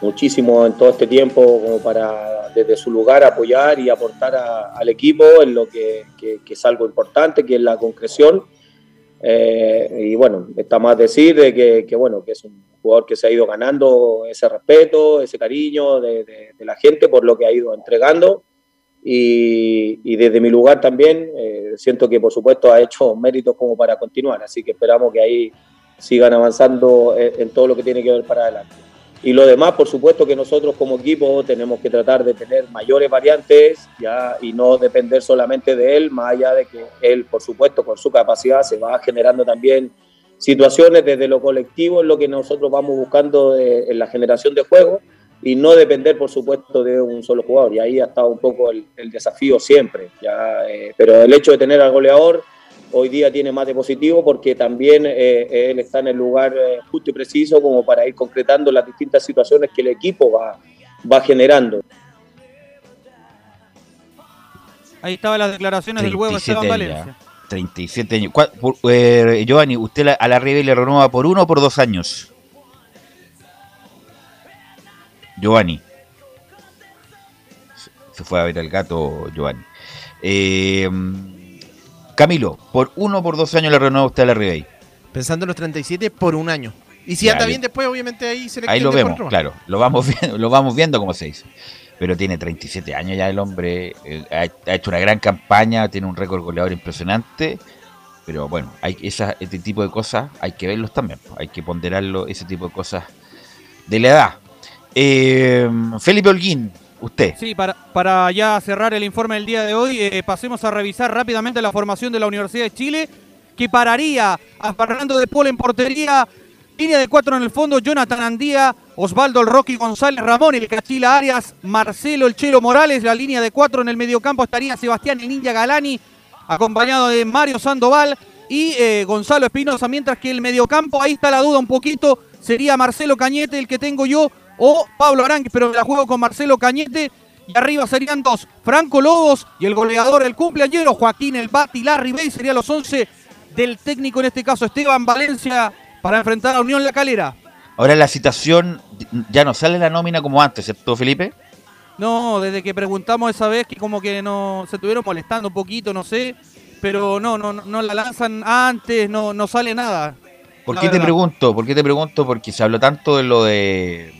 muchísimo en todo este tiempo como para desde su lugar apoyar y aportar al equipo en lo que es algo importante, que es la concreción. Eh, y bueno, está más decir de que, bueno, que es un jugador que se ha ido ganando ese respeto, ese cariño de, la gente por lo que ha ido entregando. Y, desde mi lugar también eh, siento que por supuesto ha hecho méritos como para continuar, así que esperamos que ahí sigan avanzando en, en todo lo que tiene que ver para adelante. Y lo demás, por supuesto que nosotros como equipo tenemos que tratar de tener mayores variantes ya y no depender solamente de él, más allá de que él, por supuesto, con su capacidad se va generando también situaciones desde lo colectivo en lo que nosotros vamos buscando de- en la generación de juego, y no depender, por supuesto, de un solo jugador. Y ahí ha estado un poco el, el desafío siempre. Ya, eh, pero el hecho de tener al goleador hoy día tiene más de positivo porque también eh, él está en el lugar eh, justo y preciso como para ir concretando las distintas situaciones que el equipo va, va generando. Ahí estaban las declaraciones del huevo 37 Esteban años, Valencia. ya. 37 años. ¿Cuál- por- eh, Giovanni, ¿usted a la River le renueva por uno o por dos años? Giovanni. Se- Se fue a ver al gato Giovanni. Eh, Camilo, ¿por uno o por dos años le renueva usted a la River? Pensando en los 37 por un año. Y si Ya, anda bien después, obviamente ahí se le Ahí lo vemos, claro. Lo vamos viendo, lo vamos viendo como se dice. Pero tiene 37 años ya el hombre. eh, ha, ha hecho una gran campaña, tiene un récord goleador impresionante. Pero bueno, hay esa, este tipo de cosas hay que verlos también. Hay que ponderarlo, ese tipo de cosas de la edad. Eh, Felipe Holguín, usted. Sí, para, para ya cerrar el informe del día de hoy, eh, pasemos a revisar rápidamente la formación de la Universidad de Chile, que pararía a Fernando de Paul en portería, línea de cuatro en el fondo, Jonathan Andía, Osvaldo el Rocky González, Ramón el Cachila Arias, Marcelo el Chelo Morales, la línea de cuatro en el mediocampo estaría Sebastián el Ninja Galani, acompañado de Mario Sandoval y eh, Gonzalo Espinosa, mientras que el mediocampo, ahí está la duda un poquito, sería Marcelo Cañete el que tengo yo o Pablo Aranque, pero la juego con Marcelo Cañete y arriba serían dos, Franco Lobos y el goleador, el cumpleañero, Joaquín El Bati, Larry Bay, serían los 11 del técnico en este caso, Esteban Valencia, para enfrentar a Unión La Calera. Ahora la citación ya no sale la nómina como antes, ¿cierto, Felipe? No, desde que preguntamos esa vez que como que no se estuvieron molestando un poquito, no sé, pero no, no, no, la lanzan antes, no, no sale nada. ¿Por qué te pregunto? ¿Por qué te pregunto? Porque se habló tanto de lo de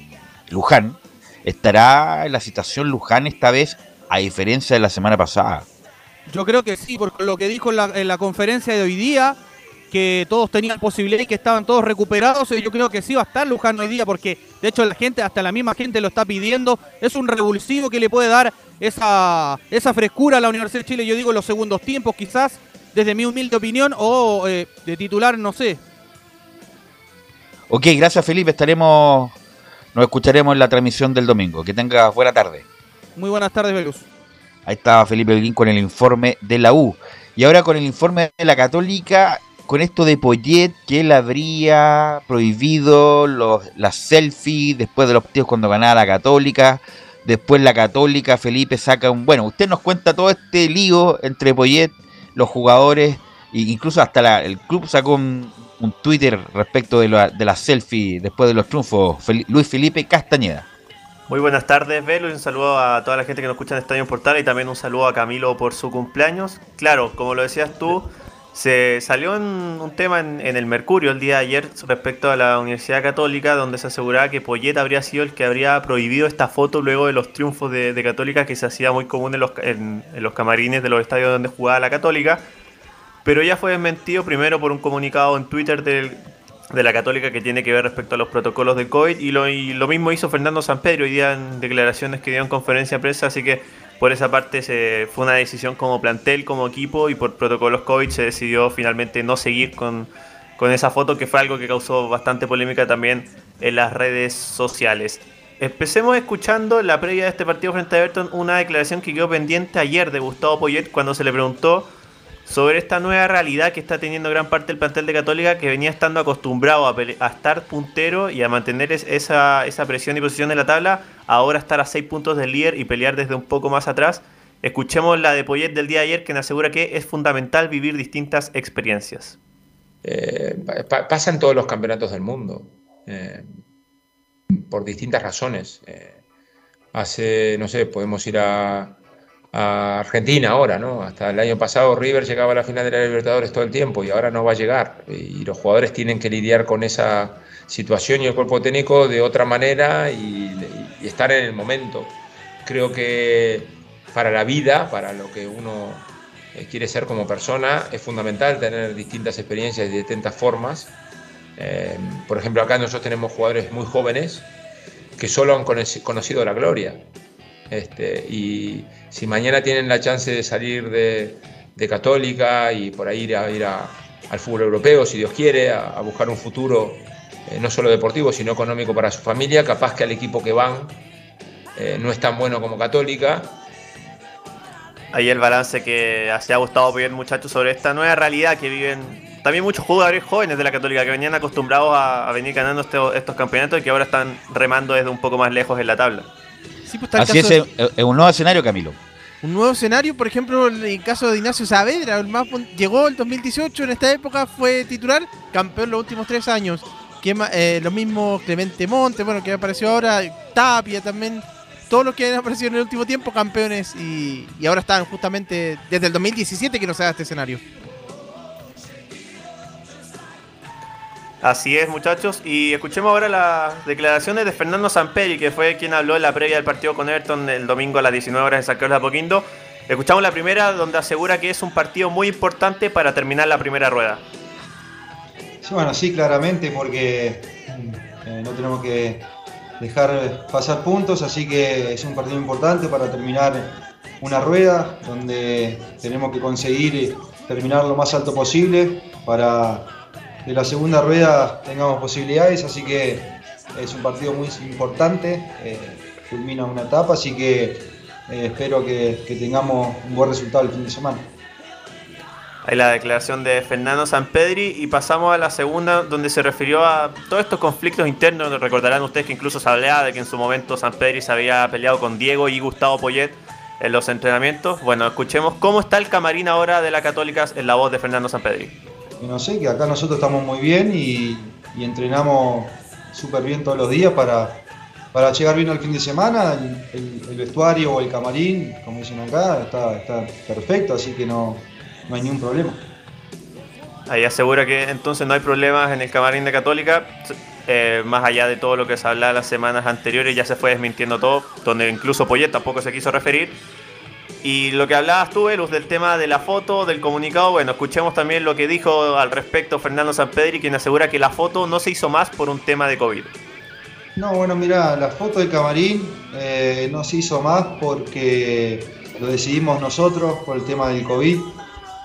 Luján. ¿Estará en la citación Luján esta vez, a diferencia de la semana pasada? Yo creo que sí, por lo que dijo en la, en la conferencia de hoy día, que todos tenían posibilidad y que estaban todos recuperados, eh, yo creo que sí va a estar Luján hoy día, porque de hecho la gente, hasta la misma gente lo está pidiendo, es un revulsivo que le puede dar esa, esa frescura a la Universidad de Chile, yo digo en los segundos tiempos quizás, desde mi humilde opinión, o eh, de titular, no sé. Ok, gracias Felipe, estaremos, nos escucharemos en la transmisión del domingo. Que tengas buena tarde. Muy buenas tardes, Velus. Ahí estaba Felipe Holguín con el informe de la U. Y ahora con el informe de la Católica, con esto de Poyet, que él habría prohibido los, las selfies después de los partidos cuando ganaba la Católica. Después la Católica, Felipe saca un... Bueno, usted nos cuenta todo este lío entre Poyet, los jugadores, e incluso hasta la- el club sacó un, un Twitter respecto de la, de selfie después de los triunfos. Luis Felipe Castañeda. Muy buenas tardes, Velo, y un saludo a toda la gente que nos escucha en Estadio Portal y también un saludo a Camilo por su cumpleaños. Claro, como lo decías tú, se salió en un tema en, el Mercurio el día de ayer respecto a la Universidad Católica, donde se aseguraba que Poyet habría sido el que habría prohibido esta foto luego de los triunfos de, Católica que se hacía muy común en los camarines de los estadios donde jugaba la Católica. Pero ya fue desmentido primero por un comunicado en Twitter del, de la Católica que tiene que ver respecto a los protocolos de COVID y lo, y lo mismo hizo Fernando Sampedro hoy día en declaraciones que dio en conferencia de prensa, así que por esa parte se, fue una decisión como plantel, como equipo y por protocolos COVID se decidió finalmente no seguir con, con esa foto que fue algo que causó bastante polémica también en las redes sociales. Empecemos escuchando la previa de este partido frente a Everton, una declaración que quedó pendiente ayer de Gustavo Poyet cuando se le preguntó sobre esta nueva realidad que está teniendo gran parte del plantel de Católica que venía estando acostumbrado a, estar puntero y a mantener es- esa, esa presión y posición en la tabla, ahora estar a 6 puntos del líder y pelear desde un poco más atrás. Escuchemos la de Poyet del día de ayer que nos asegura que es fundamental vivir distintas experiencias. Eh, pa- pa- pasa en todos los campeonatos del mundo, eh, por distintas razones. Eh, hace, no sé, podemos ir a, a Argentina ahora, ¿no? Hasta el año pasado River llegaba a la final de la Libertadores todo el tiempo y ahora no va a llegar. Y los jugadores tienen que lidiar con esa situación y el cuerpo técnico de otra manera y, y estar en el momento. Creo que para la vida, para lo que uno quiere ser como persona, es fundamental tener distintas experiencias de distintas formas. Eh, por ejemplo, acá nosotros tenemos jugadores muy jóvenes que solo han conoci- conocido la gloria. Este, y si mañana tienen la chance de salir de, de Católica y por ahí ir, a, ir a- al fútbol europeo, si Dios quiere, a, buscar un futuro eh, no solo deportivo, sino económico para su familia, capaz que al equipo que van eh, no es tan bueno como Católica. Ahí el balance que se ha gustado bien muchachos sobre esta nueva realidad que viven también muchos jugadores jóvenes de la Católica que venían acostumbrados a, a venir ganando este- estos campeonatos y que ahora están remando desde un poco más lejos en la tabla. Sí, pues Así es, es es un nuevo escenario, Camilo. Un nuevo escenario, por ejemplo, en el caso de Ignacio Saavedra, el más llegó el 2018, en esta época fue titular, campeón los últimos tres años. Que, eh, lo mismo Clemente Monte, bueno, que apareció ahora, Tapia también, todos los que han aparecido en el último tiempo, campeones, y, y ahora están justamente desde el 2017 que no se da este escenario. Así es, muchachos. Y escuchemos ahora las declaraciones de Fernando Samperi, que fue quien habló en la previa del partido con Everton el domingo a las 19 horas en San Carlos de Apoquindo. Escuchamos la primera, donde asegura que es un partido muy importante para terminar la primera rueda. Sí, bueno, sí, claramente, porque eh, no tenemos que dejar pasar puntos, así que es un partido importante para terminar una rueda, donde tenemos que conseguir terminar lo más alto posible para que la segunda rueda tengamos posibilidades, así que es un partido muy importante, eh, culmina una etapa, así que eh, espero que, tengamos un buen resultado el fin de semana. Ahí la declaración de Fernando Sampedri y pasamos a la segunda donde se refirió a todos estos conflictos internos. Recordarán ustedes que incluso se hablaba de que en su momento Sampedri se había peleado con Diego y Gustavo Poyet en los entrenamientos. Bueno, escuchemos cómo está el camarín ahora de la Católica en la voz de Fernando Sampedri. Y no sé, que acá nosotros estamos muy bien y, entrenamos súper bien todos los días para, para llegar bien al fin de semana. El, vestuario o el camarín, como dicen acá, está, está perfecto, así que no, no hay ningún problema. Ahí asegura que entonces no hay problemas en el camarín de Católica. eh, más allá de todo lo que se hablaba las semanas anteriores, ya se fue desmintiendo todo, donde incluso Poyet tampoco se quiso referir. Y lo que hablabas tú, Velus, del tema de la foto, del comunicado, bueno, escuchemos también lo que dijo al respecto Fernando Sampedri, quien asegura que la foto no se hizo más por un tema de COVID. No, bueno, mira, la foto del camarín eh, no se hizo más porque lo decidimos nosotros por el tema del COVID.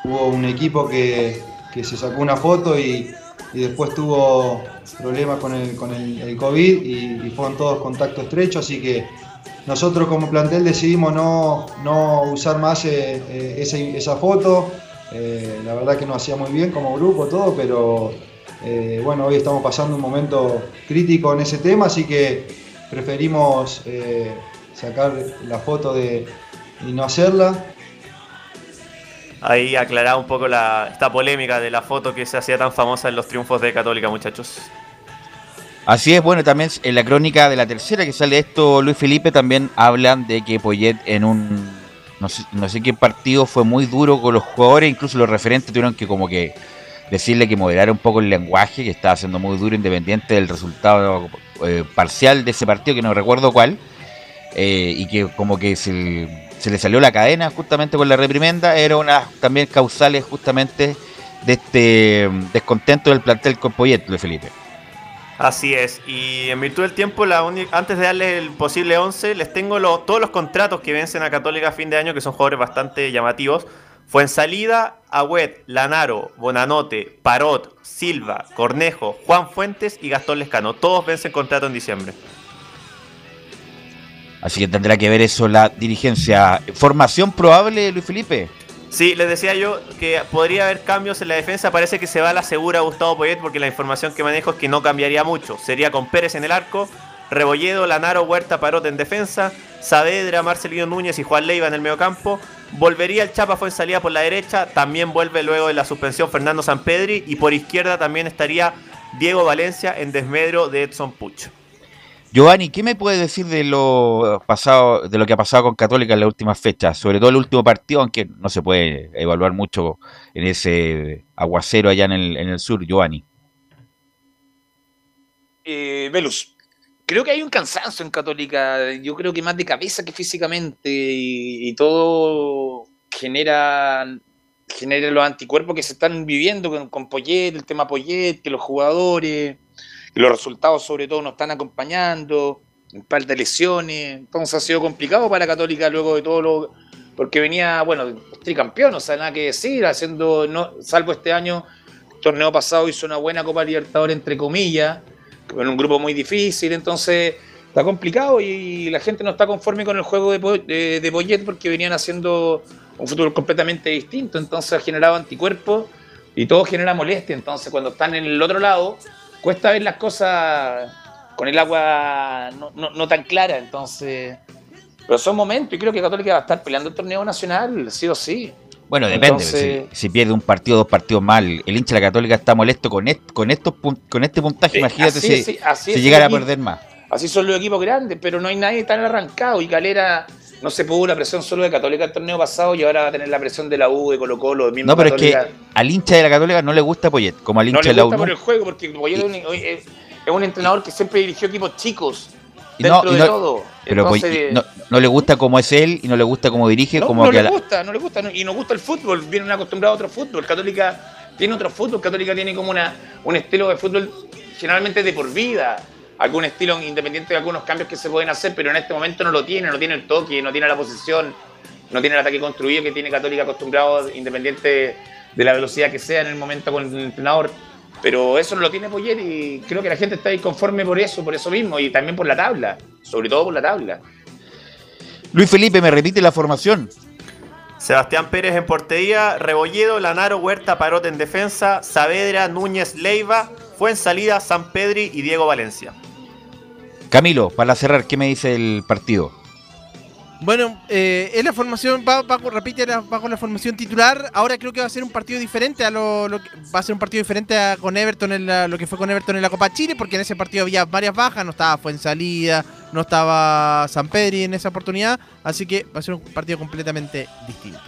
Hubo un equipo que, que se sacó una foto y, después tuvo problemas con el, con el, el COVID y, y fueron todos contacto estrecho, así que nosotros como plantel decidimos no, no usar más eh, eh, esa foto. Eh, la verdad que nos hacía muy bien como grupo todo, pero bueno, hoy estamos pasando un momento crítico en ese tema, así que preferimos sacar la foto de, y no hacerla. Ahí aclaraba un poco la, esta polémica de la foto que se hacía tan famosa en los triunfos de Católica, muchachos. Así es, bueno, también en la crónica de la tercera que sale esto, Luis Felipe, también hablan de que Poyet en un, no sé, no sé qué partido fue muy duro con los jugadores, incluso los referentes tuvieron que como que decirle que moderara un poco el lenguaje, que estaba siendo muy duro independiente del resultado eh, parcial de ese partido, que no recuerdo cuál, eh, y que como que se, le salió la cadena justamente con la reprimenda, era una también causales justamente de este mm, descontento del plantel con Poyet, Luis Felipe. Así es, y en virtud del tiempo, la antes de darles el posible 11, les tengo lo- todos los contratos que vencen a Católica a fin de año, que son jugadores bastante llamativos. Fue en salida, Agüet, Lanaro, Bonanote, Parot, Silva, Cornejo, Juan Fuentes y Gastón Lescano. Todos vencen contrato en diciembre. Así que tendrá que ver eso la dirigencia. ¿Formación probable, Luis Felipe? Sí, les decía yo que podría haber cambios en la defensa. Parece que se va a la segura Gustavo Poyet porque la información que manejo es que no cambiaría mucho. Sería con Pérez en el arco, Rebolledo, Lanaro, Huerta, Parot en defensa, Saavedra, Marcelino Núñez y Juan Leiva en el mediocampo. Volvería el Chapa fue en salida por la derecha. También vuelve luego de la suspensión Fernando Sampedri. Y por izquierda también estaría Diego Valencia en desmedro de Edson Puch. Giovanni, ¿qué me puede decir de lo pasado, de lo que ha pasado con Católica en las últimas fechas? Sobre todo el último partido, aunque no se puede evaluar mucho en ese aguacero allá en el, sur, Giovanni. Eh, Velus, creo que hay un cansancio en Católica, yo creo que más de cabeza que físicamente, y, todo genera, genera los anticuerpos que se están viviendo con, con Poyet, el tema Poyet, que los jugadores, los resultados sobre todo no están acompañando, un par de lesiones, entonces ha sido complicado para Católica luego de todo lo... Porque venía, bueno, tricampeón, o sea, nada que decir, haciendo, no, salvo este año, el torneo pasado hizo una buena Copa Libertadores, entre comillas, en un grupo muy difícil, entonces está complicado y la gente no está conforme con el juego de, de, de Poyet porque venían haciendo un fútbol completamente distinto, entonces ha generado anticuerpos y todo genera molestia, entonces cuando están en el otro lado cuesta ver las cosas con el agua no, no- no tan clara, entonces... Pero son momentos y creo que Católica va a estar peleando el torneo nacional, sí o sí. Bueno, depende. Entonces- si, si pierde un partido, dos partidos mal, el hincha de la Católica está molesto con, est- con, estos, con este puntaje. Imagínate así si, sí, así si llegara a perder más. Así son los equipos grandes, pero no hay nadie tan arrancado. Y Calera no se pudo la presión solo de Católica el torneo pasado y ahora va a tener la presión de la U, de Colo Colo, de mismo No, pero es que Católica. al hincha de la Católica no le gusta Poyet, como al no hincha le de la gusta U. por no. el juego, porque Poyet es un, es- un entrenador que siempre dirigió equipos chicos, Y no- dentro y de no- todo. Pero Entonces, Poyet- no, no le gusta como es él y no le gusta como dirige, no, como no que le la- gusta, no le gusta, no- y nos gusta el fútbol, vienen acostumbrados a otro fútbol. Católica tiene otro fútbol, Católica tiene como una, un estilo de fútbol generalmente de por vida, algún estilo independiente de algunos cambios que se pueden hacer, pero en este momento no lo tiene, no tiene el toque, no tiene la posición, no tiene el ataque construido que tiene Católica acostumbrado, independiente de la velocidad que sea en el momento con el entrenador. Pero eso no lo tiene Poyet y creo que la gente está inconforme por eso, por eso mismo, y también por la tabla, sobre todo por la tabla. Luis Felipe, me repite la formación. Sebastián Pérez en portería, Rebolledo, Lanaro, Huerta, Parot en defensa, Saavedra, Núñez, Leiva, Fuensalida, San Pedri y Diego Valencia. Camilo, para cerrar, ¿qué me dice el partido? Bueno, eh, es la formación, con- repite, la- va con la formación titular. Ahora creo que va a ser un partido diferente a lo, lo que- va a ser un partido diferente a con Everton en la- lo que fue con Everton en la Copa Chile, porque en ese partido había varias bajas, no estaba Fuensalida, no estaba San Pedri en esa oportunidad, así que va a ser un partido completamente distinto.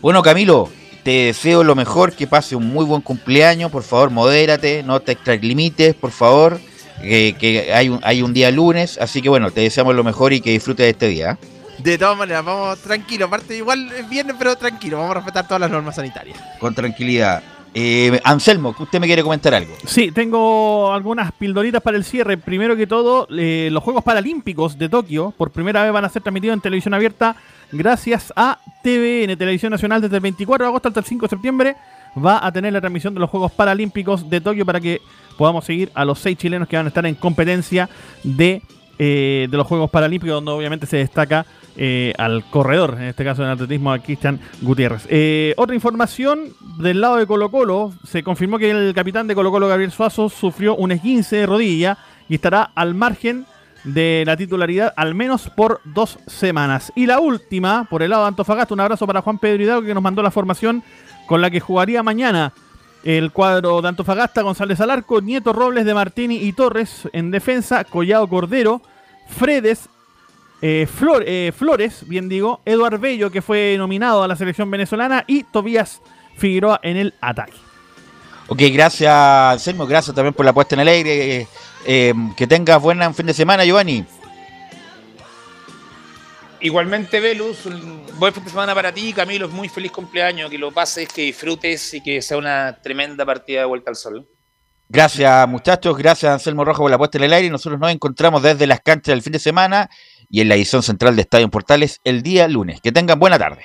Bueno, Camilo, te deseo lo mejor, que pase un muy buen cumpleaños. Por favor, modérate, no te extralimites, por favor. Que, que hay, un, hay un día lunes, así que bueno, te deseamos lo mejor y que disfrutes de este día. ¿eh? De todas maneras, vamos tranquilo, aparte igual es viernes, pero tranquilo, vamos a respetar todas las normas sanitarias. Con tranquilidad. Eh, Anselmo, usted me quiere comentar algo. Sí, tengo algunas pildoritas para el cierre. Primero que todo, eh, los Juegos Paralímpicos de Tokio por primera vez van a ser transmitidos en televisión abierta gracias a TVN, Televisión Nacional, desde el 24 de agosto hasta el 5 de septiembre. Va a tener la transmisión de los Juegos Paralímpicos de Tokio para que podamos seguir a los seis chilenos que van a estar en competencia de, eh, de los Juegos Paralímpicos, donde obviamente se destaca eh, al corredor, en este caso en atletismo, a Cristian Gutiérrez. Eh, otra información del lado de Colo Colo, se confirmó que el capitán de Colo Colo, Gabriel Suazo, sufrió un esguince de rodilla y estará al margen de la titularidad al menos por dos semanas. Y la última, por el lado de Antofagasta, un abrazo para Juan Pedro Hidalgo que nos mandó la formación con la que jugaría mañana el cuadro de Antofagasta, González Alarco, Nieto Robles de Martini y Torres en defensa, Collado Cordero, Fredes, eh, eh, Flores, bien digo, Eduard Bello, que fue nominado a la selección venezolana, y Tobías Figueroa en el ataque. Ok, gracias Anselmo, gracias también por la puesta en el aire. eh, que tengas buen fin de semana, Giovanni. Igualmente, Velus, un buen fin de semana para ti, Camilo, muy feliz cumpleaños, que lo pases, que disfrutes y que sea una tremenda partida de vuelta al sol. Gracias muchachos, gracias Anselmo Rojo por la puesta en el aire. y Nosotros nos encontramos desde las canchas del fin de semana y en la edición central de Estadio en Portales el día lunes. Que tengan buena tarde.